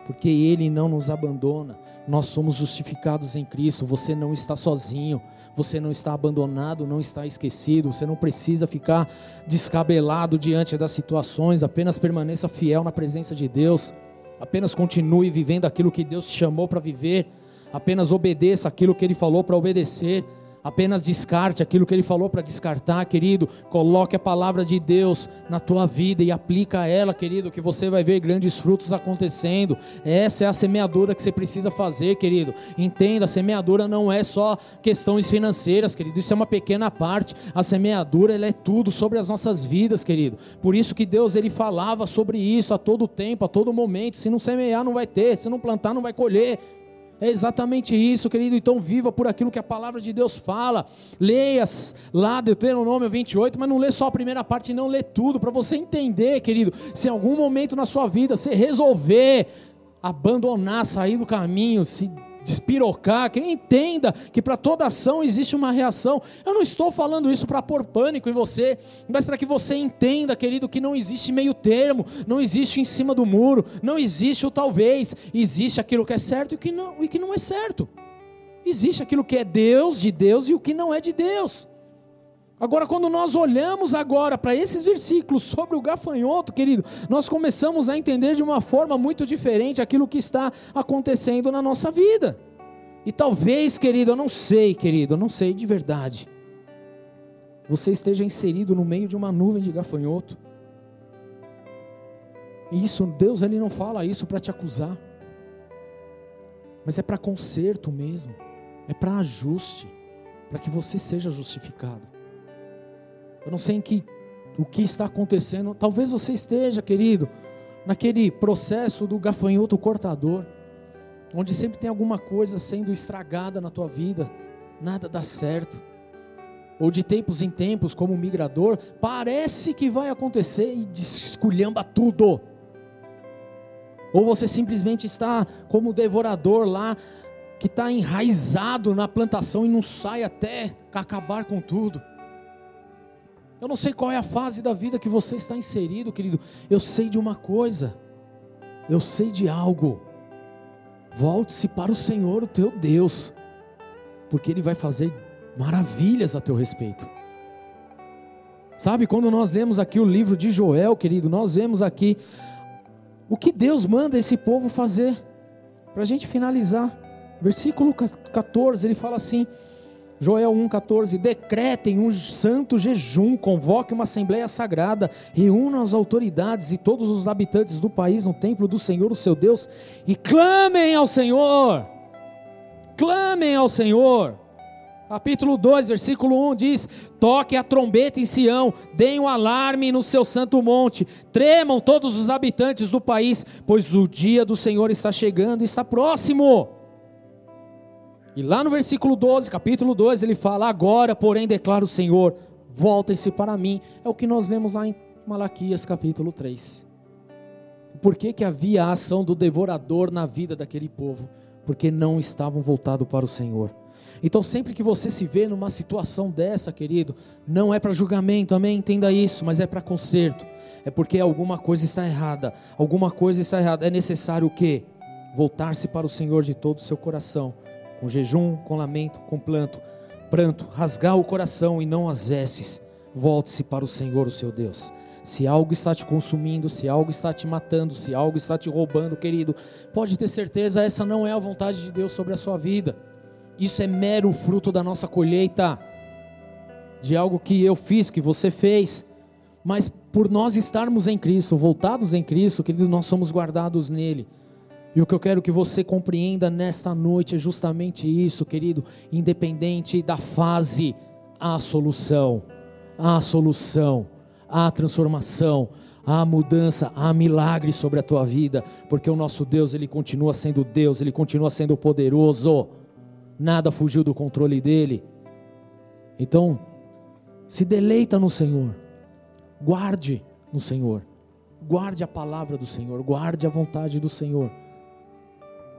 porque ele não nos abandona. Nós somos justificados em Cristo. Você não está sozinho. Você não está abandonado, não está esquecido. Você não precisa ficar descabelado diante das situações. Apenas permaneça fiel na presença de Deus. Apenas continue vivendo aquilo que Deus te chamou para viver. Apenas obedeça aquilo que Ele falou para obedecer. Apenas descarte aquilo que ele falou para descartar, querido. Coloque a palavra de Deus na tua vida e aplica ela, querido, que você vai ver grandes frutos acontecendo. Essa é a semeadura que você precisa fazer, querido. Entenda, a semeadura não é só questões financeiras, querido. Isso é uma pequena parte. A semeadura, ela é tudo sobre as nossas vidas, querido. Por isso que Deus ele falava sobre isso a todo tempo, a todo momento. Se não semear, não vai ter. Se não plantar, não vai colher. É exatamente isso, querido. Então viva por aquilo que a palavra de Deus fala. Leia lá Deuteronômio 28, mas não lê só a primeira parte, não lê tudo, para você entender, querido. Se em algum momento na sua vida você resolver abandonar, sair do caminho, se despirocar, que entenda que para toda ação existe uma reação. Eu não estou falando isso para pôr pânico em você, mas para que você entenda, querido, que não existe meio termo, não existe em cima do muro, não existe o talvez, existe aquilo que é certo e que não, e que não é certo. Existe aquilo que é Deus, de Deus, e o que não é de Deus. Agora, quando nós olhamos agora para esses versículos sobre o gafanhoto, querido, nós começamos a entender de uma forma muito diferente aquilo que está acontecendo na nossa vida. E talvez, querido, eu não sei, querido, eu não sei de verdade. Você esteja inserido no meio de uma nuvem de gafanhoto. Isso, Deus ele não fala isso para te acusar. Mas é para conserto mesmo. É para ajuste, para que você seja justificado. Eu não sei em que, o que está acontecendo. Talvez você esteja, querido, naquele processo do gafanhoto cortador, onde sempre tem alguma coisa sendo estragada na tua vida, nada dá certo. Ou de tempos em tempos, como migrador, parece que vai acontecer e esculhamba tudo. Ou você simplesmente está como o devorador lá, que está enraizado na plantação e não sai até acabar com tudo. Eu não sei qual é a fase da vida que você está inserido, querido. Eu sei de uma coisa. Eu sei de algo. Volte-se para o Senhor, o teu Deus, porque Ele vai fazer maravilhas a teu respeito. Sabe, quando nós lemos aqui o livro de Joel, querido, nós vemos aqui o que Deus manda esse povo fazer. Para a gente finalizar, versículo 14, ele fala assim: Joel 1,14: Decretem um santo jejum, convoque uma assembleia sagrada, reúnam as autoridades e todos os habitantes do país no templo do Senhor, o seu Deus, e clamem ao Senhor. Clamem ao Senhor. Capítulo 2, versículo 1 diz: Toque a trombeta em Sião, deem o um alarme no seu santo monte, tremam todos os habitantes do país, pois o dia do Senhor está chegando e está próximo. E lá no versículo 12, capítulo 2, ele fala: Agora, porém, declara o Senhor, voltem-se para mim. É o que nós lemos lá em Malaquias, capítulo 3. Por que, que havia a ação do devorador na vida daquele povo? Porque não estavam voltados para o Senhor. Então, sempre que você se vê numa situação dessa, querido, não é para julgamento, amém? Entenda isso, mas é para conserto. É porque alguma coisa está errada. Alguma coisa está errada. É necessário o quê? Voltar-se para o Senhor de todo o seu coração com jejum, com lamento, com planto, pranto, rasgar o coração e não as vestes. Volte-se para o Senhor, o seu Deus. Se algo está te consumindo, se algo está te matando, se algo está te roubando, querido, pode ter certeza, essa não é a vontade de Deus sobre a sua vida. Isso é mero fruto da nossa colheita, de algo que eu fiz, que você fez. Mas por nós estarmos em Cristo, voltados em Cristo, querido, nós somos guardados nele. E o que eu quero que você compreenda nesta noite é justamente isso, querido. Independente da fase, há solução, há solução, há transformação, há mudança, há milagre sobre a tua vida, porque o nosso Deus, ele continua sendo Deus, ele continua sendo poderoso. Nada fugiu do controle dele. Então, se deleita no Senhor. Guarde no Senhor. Guarde a palavra do Senhor, guarde a vontade do Senhor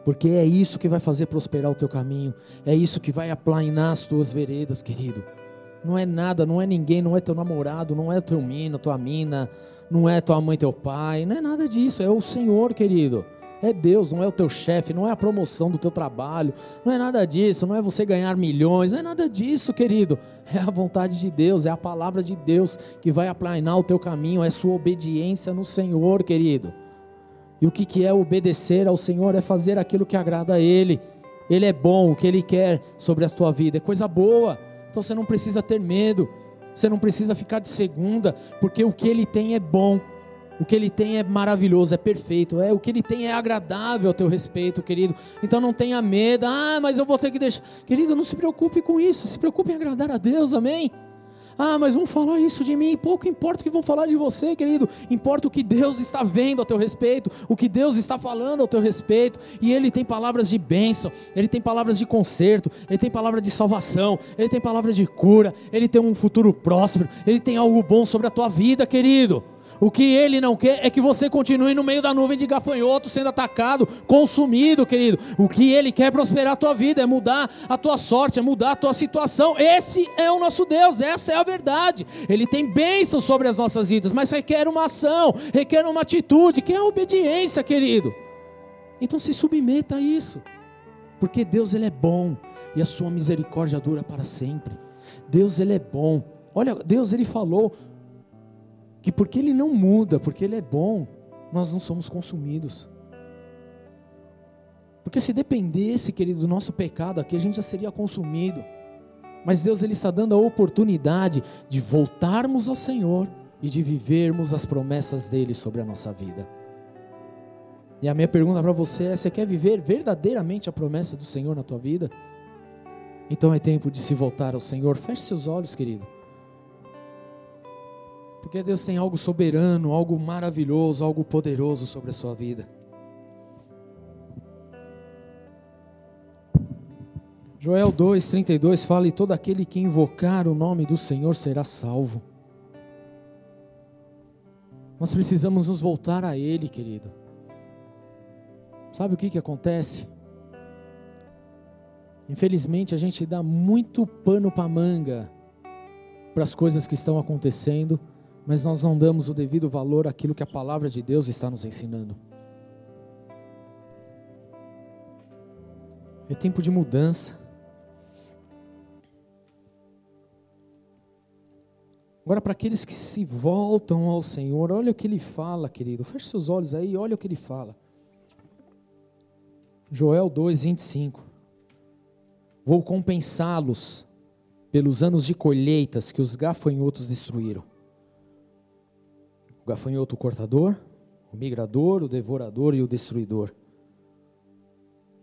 porque é isso que vai fazer prosperar o teu caminho, é isso que vai aplainar as tuas veredas, querido. Não é nada, não é ninguém, não é teu namorado, não é teu mina, tua mina, não é tua mãe, teu pai, não é nada disso, é o Senhor, querido. É Deus, não é o teu chefe, não é a promoção do teu trabalho, não é nada disso, não é você ganhar milhões, não é nada disso, querido. É a vontade de Deus, é a palavra de Deus que vai aplainar o teu caminho, é sua obediência no Senhor, querido. E o que, é obedecer ao Senhor? É fazer aquilo que agrada a Ele. Ele é bom, o que Ele quer sobre a tua vida é coisa boa. Então você não precisa ter medo, você não precisa ficar de segunda, porque o que Ele tem é bom. O que ele tem é maravilhoso, é perfeito. É o que ele tem é agradável ao teu respeito, querido. Então não tenha medo. Ah, mas eu vou ter que deixar. Querido, não se preocupe com isso. Se preocupe em agradar a Deus. Amém. Ah, mas vão falar isso de mim. Pouco importa o que vão falar de você, querido. Importa o que Deus está vendo a teu respeito, o que Deus está falando ao teu respeito. E Ele tem palavras de bênção, Ele tem palavras de conserto, Ele tem palavras de salvação, Ele tem palavras de cura, Ele tem um futuro próspero, Ele tem algo bom sobre a tua vida, querido. O que ele não quer é que você continue no meio da nuvem de gafanhoto, sendo atacado, consumido, querido. O que ele quer é prosperar a tua vida, é mudar a tua sorte, é mudar a tua situação. Esse é o nosso Deus, essa é a verdade. Ele tem bênção sobre as nossas vidas, mas requer uma ação, requer uma atitude, que é a obediência, querido. Então se submeta a isso, porque Deus ele é bom e a sua misericórdia dura para sempre. Deus ele é bom. Olha, Deus ele falou que porque Ele não muda, porque Ele é bom, nós não somos consumidos. Porque se dependesse, querido, do nosso pecado aqui, a gente já seria consumido. Mas Deus ele está dando a oportunidade de voltarmos ao Senhor e de vivermos as promessas dele sobre a nossa vida. E a minha pergunta para você é: você quer viver verdadeiramente a promessa do Senhor na tua vida? Então é tempo de se voltar ao Senhor. Feche seus olhos, querido. Porque Deus tem algo soberano, algo maravilhoso, algo poderoso sobre a sua vida. Joel 2,32 fala: E todo aquele que invocar o nome do Senhor será salvo. Nós precisamos nos voltar a Ele, querido. Sabe o que, que acontece? Infelizmente a gente dá muito pano para manga para as coisas que estão acontecendo, mas nós não damos o devido valor àquilo que a palavra de Deus está nos ensinando. É tempo de mudança. Agora, para aqueles que se voltam ao Senhor, olha o que ele fala, querido. Feche seus olhos aí e olha o que ele fala. Joel 2, 25. Vou compensá-los pelos anos de colheitas que os gafanhotos destruíram. O gafanhoto cortador, o migrador, o devorador e o destruidor.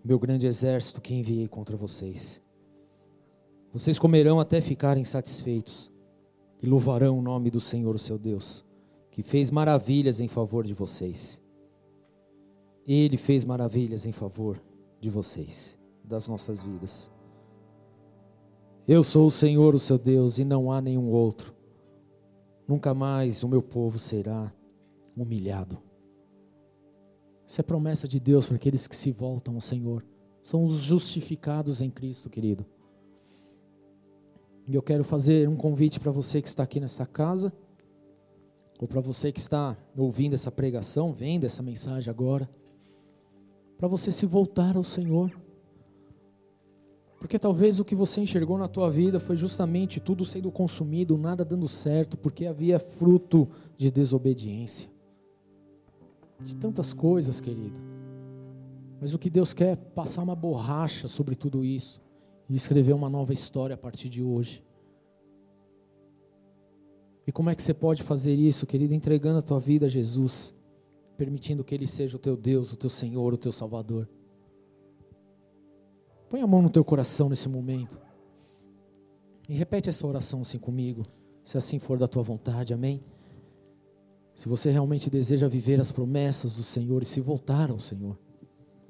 Meu grande exército que enviei contra vocês. Vocês comerão até ficarem satisfeitos e louvarão o nome do Senhor, seu Deus, que fez maravilhas em favor de vocês. Ele fez maravilhas em favor de vocês, das nossas vidas. Eu sou o Senhor, o seu Deus, e não há nenhum outro. Nunca mais o meu povo será humilhado. Isso é promessa de Deus para aqueles que se voltam ao Senhor. São os justificados em Cristo, querido. E eu quero fazer um convite para você que está aqui nessa casa, ou para você que está ouvindo essa pregação, vendo essa mensagem agora, para você se voltar ao Senhor. Porque talvez o que você enxergou na tua vida foi justamente tudo sendo consumido, nada dando certo, porque havia fruto de desobediência. De tantas coisas, querido. Mas o que Deus quer é passar uma borracha sobre tudo isso e escrever uma nova história a partir de hoje. E como é que você pode fazer isso, querido? Entregando a tua vida a Jesus, permitindo que Ele seja o teu Deus, o teu Senhor, o teu Salvador. Põe a mão no teu coração nesse momento. E repete essa oração assim comigo, se assim for da tua vontade, amém? Se você realmente deseja viver as promessas do Senhor e se voltar ao Senhor.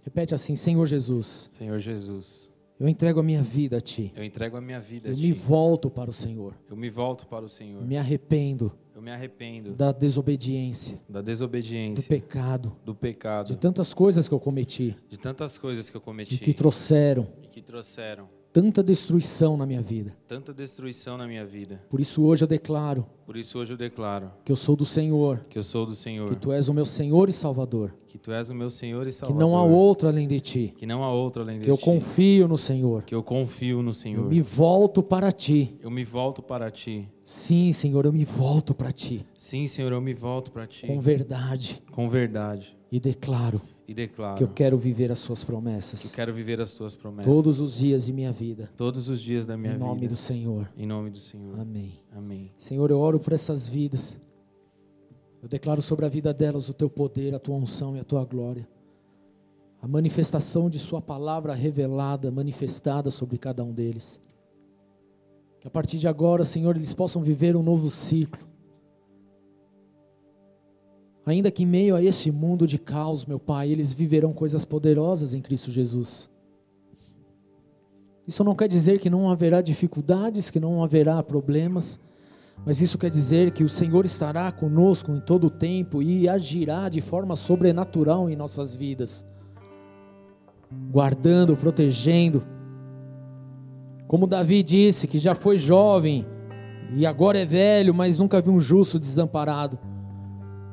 Repete assim: Senhor Jesus. Senhor Jesus. Eu entrego a minha vida a ti. Eu entrego a minha vida Eu a ti. me volto para o Senhor. Eu me volto para o Senhor. Me arrependo Eu me arrependo da desobediência, da do desobediência, pecado, do pecado, de tantas coisas que eu cometi de tantas coisas que eu cometi e que trouxeram e que trouxeram tanta destruição na minha vida. tanta destruição na minha vida. Por isso hoje eu declaro Por isso hoje eu declaro que eu sou do Senhor, que eu sou do que Senhor, tu és o meu Senhor e Salvador, que tu és o meu Senhor e que Salvador. não há outro além de ti, que não há outro além de que eu ti. confio no Senhor. que eu confio no Eu Senhor. me volto para ti. Eu me volto para ti. Sim, Senhor, eu me volto para ti Sim, Senhor, eu me volto para ti com verdade com verdade e declaro e declaro que eu quero viver as suas que eu promessas quero viver as tuas promessas todos os dias de minha vida. todos os dias da minha Em nome vida. do Senhor. Em nome do Senhor. Amém. Amém. Senhor, eu oro por essas vidas. Eu declaro sobre a vida delas o teu poder, a tua unção e a tua glória. A manifestação de Sua palavra revelada, manifestada sobre cada um deles. Que a partir de agora, Senhor, eles possam viver um novo ciclo. Ainda que em meio a esse mundo de caos, meu Pai, eles viverão coisas poderosas em Cristo Jesus. Isso não quer dizer que não haverá dificuldades, que não haverá problemas, mas isso quer dizer que o Senhor estará conosco em todo o tempo e agirá de forma sobrenatural em nossas vidas, guardando, protegendo. Como Davi disse, que já foi jovem e agora é velho, mas nunca viu um justo desamparado.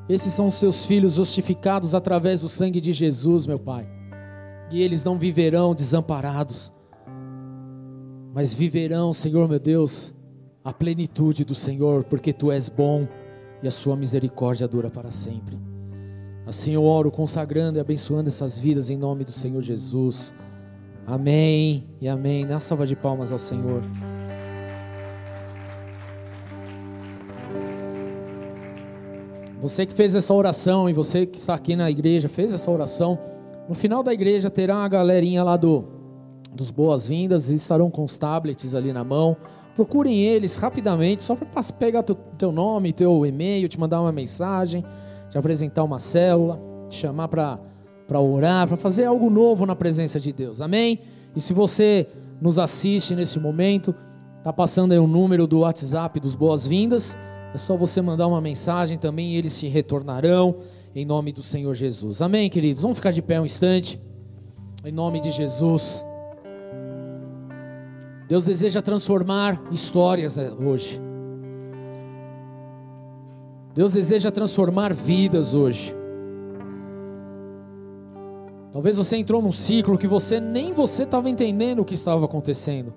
Esses são os teus filhos justificados através do sangue de Jesus, meu Pai. E eles não viverão desamparados, mas viverão, Senhor meu Deus, a plenitude do Senhor, porque tu és bom e a sua misericórdia dura para sempre. Assim eu oro, consagrando e abençoando essas vidas em nome do Senhor Jesus. Amém e amém. Uma salva de palmas ao Senhor. Você que fez essa oração e você que está aqui na igreja, fez essa oração. No final da igreja terá uma galerinha lá do, dos boas-vindas, eles estarão com os tablets ali na mão. Procurem eles rapidamente, só para pegar teu, teu nome, teu e-mail, te mandar uma mensagem, te apresentar uma célula, te chamar para orar, para fazer algo novo na presença de Deus. Amém? E se você nos assiste nesse momento, tá passando aí o número do WhatsApp dos boas-vindas. É só você mandar uma mensagem também e eles te retornarão em nome do Senhor Jesus. Amém, queridos? Vamos ficar de pé um instante. Em nome de Jesus. Deus deseja transformar histórias eh, hoje. Deus deseja transformar vidas hoje. Talvez você entrou num ciclo que você nem você estava entendendo o que estava acontecendo.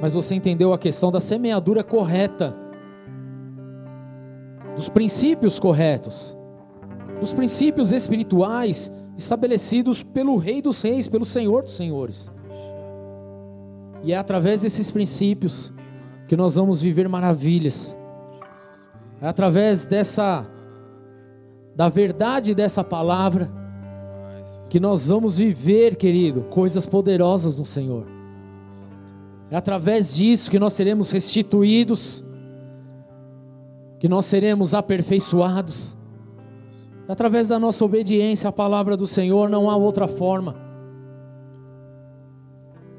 Mas você entendeu a questão da semeadura correta. Dos princípios corretos. Dos princípios espirituais estabelecidos pelo Rei dos Reis, pelo Senhor dos Senhores. E é através desses princípios que nós vamos viver maravilhas. É através dessa da verdade dessa palavra que nós vamos viver, querido, coisas poderosas no Senhor. É através disso que nós seremos restituídos, que nós seremos aperfeiçoados. Através da nossa obediência à palavra do Senhor, não há outra forma.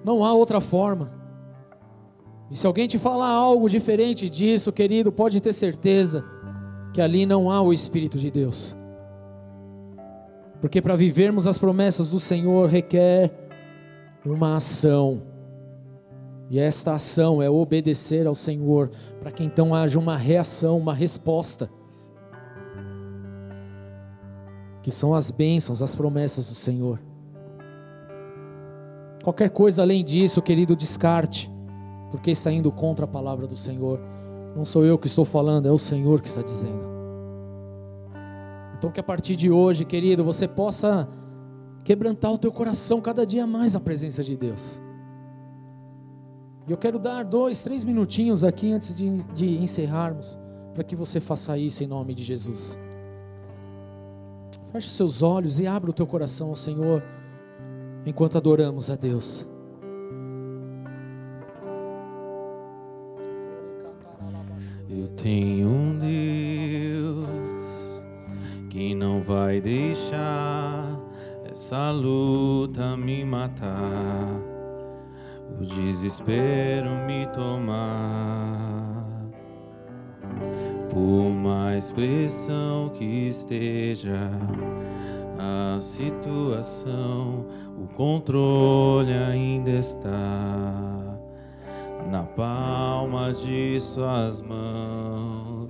Não há outra forma. E se alguém te falar algo diferente disso, querido, pode ter certeza que ali não há o Espírito de Deus. Porque para vivermos as promessas do Senhor requer uma ação. E esta ação é obedecer ao Senhor, para que então haja uma reação, uma resposta. Que são as bênçãos, as promessas do Senhor. Qualquer coisa além disso, querido, descarte, porque está indo contra a palavra do Senhor. Não sou eu que estou falando, é o Senhor que está dizendo. Então que a partir de hoje, querido, você possa quebrantar o teu coração cada dia mais na presença de Deus. E eu quero dar dois, três minutinhos aqui antes de, de encerrarmos, para que você faça isso em nome de Jesus. Feche seus olhos e abra o teu coração ao Senhor enquanto adoramos a Deus. Eu tenho um Deus que não vai deixar essa luta me matar, o desespero me tomar. Por mais pressão que esteja a situação, o controle ainda está na palma de suas mãos.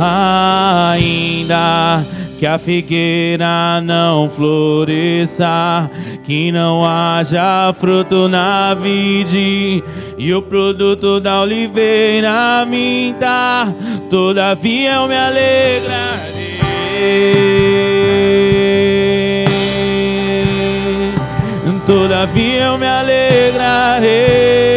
Ainda que a figueira não floresça, que não haja fruto na vide e o produto da oliveira minta, todavia eu me alegrarei. Todavia eu me alegrarei.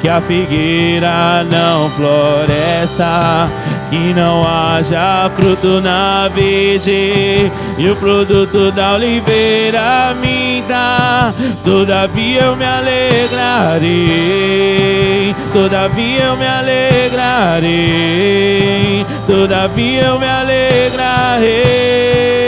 Que a figueira não floresça, que não haja fruto na vide e o produto da oliveira minta. Todavia eu me alegrarei, todavia eu me alegrarei, todavia eu me alegrarei.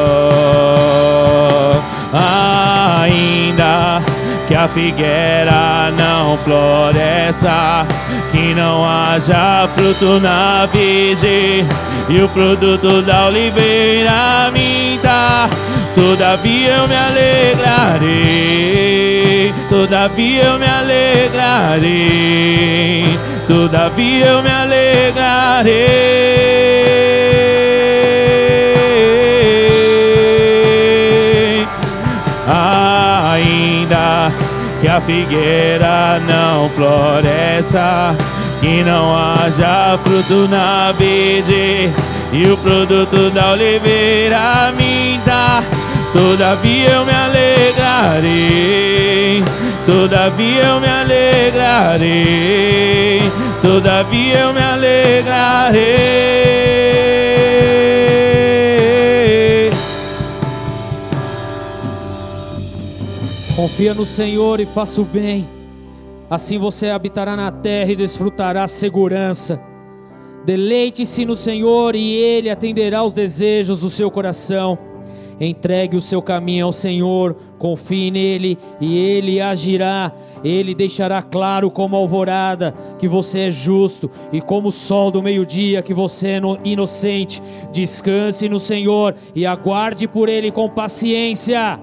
Ainda que a figueira não floresça, que não haja fruto na vide e o produto da oliveira minta. Todavia eu me alegrarei, todavia eu me alegrarei, todavia eu me alegrarei. Que a figueira não floresça, que não haja fruto na vide e o produto da oliveira minta. Todavia eu me alegrarei, todavia eu me alegrarei, todavia eu me alegrarei. Confia no Senhor e faça o bem. Assim você habitará na terra e desfrutará segurança. Deleite-se no Senhor e Ele atenderá os desejos do seu coração. Entregue o seu caminho ao Senhor, confie nele e Ele agirá. Ele deixará claro como alvorada que você é justo e como o sol do meio-dia que você é inocente. Descanse no Senhor e aguarde por Ele com paciência.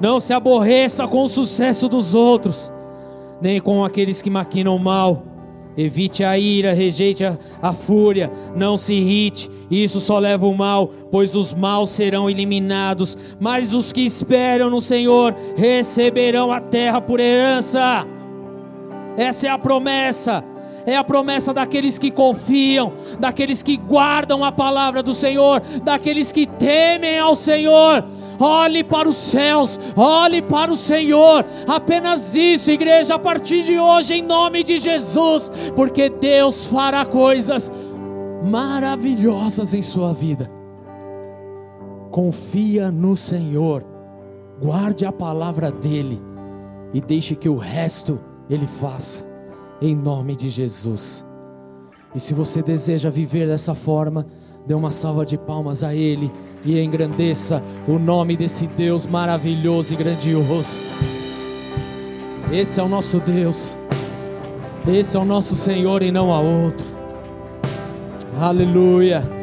Não se aborreça com o sucesso dos outros, nem com aqueles que maquinam mal. Evite a ira, rejeite a, a, fúria, não se irrite, isso só leva o mal, pois os maus serão eliminados, mas os que esperam no Senhor receberão a terra por herança. Essa é a promessa, é a promessa daqueles que confiam, daqueles que guardam a palavra do Senhor, daqueles que temem ao Senhor olhe para os céus, olhe para o Senhor. Apenas isso, igreja, a partir de hoje, em nome de Jesus, porque Deus fará coisas maravilhosas em sua vida. Confia no Senhor, guarde a palavra dEle e deixe que o resto Ele faça, em nome de Jesus. E se você deseja viver dessa forma, dê uma salva de palmas a Ele e engrandeça o nome desse Deus maravilhoso e grandioso. Esse é o nosso Deus, esse é o nosso Senhor e não há outro. Aleluia.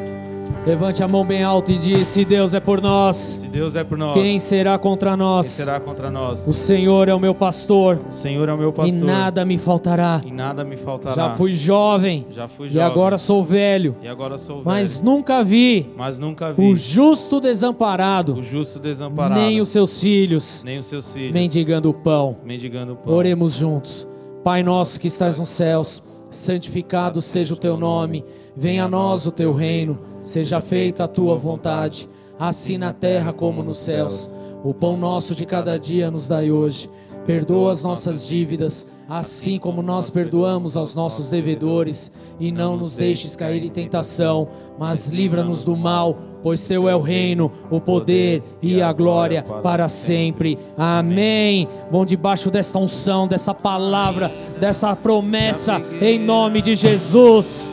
Levante a mão bem alto e diz: Se Deus é por nós, se Deus é por nós, quem será contra nós? Quem será contra nós? O Senhor é o meu pastor. O Senhor é o meu pastor. E nada me faltará. E nada me faltará. Já fui jovem. Já fui jovem. E agora sou velho. E agora sou velho. Mas nunca vi. Mas nunca vi. O justo desamparado. O justo desamparado. Nem os seus filhos. Nem os seus filhos. Mendigando o pão. Mendigando o pão. Oremos juntos. Pai nosso que estás nos céus, santificado seja o teu nome. Venha a nós o teu reino Seja feita a tua vontade, assim na terra como nos céus. O pão nosso de cada dia nos dai hoje. Perdoa as nossas dívidas, assim como nós perdoamos aos nossos devedores, e não nos deixes cair em tentação, mas livra-nos do mal, pois teu é o reino, o poder e a glória para sempre. Amém. Vão debaixo dessa unção, dessa palavra, dessa promessa, em nome de Jesus.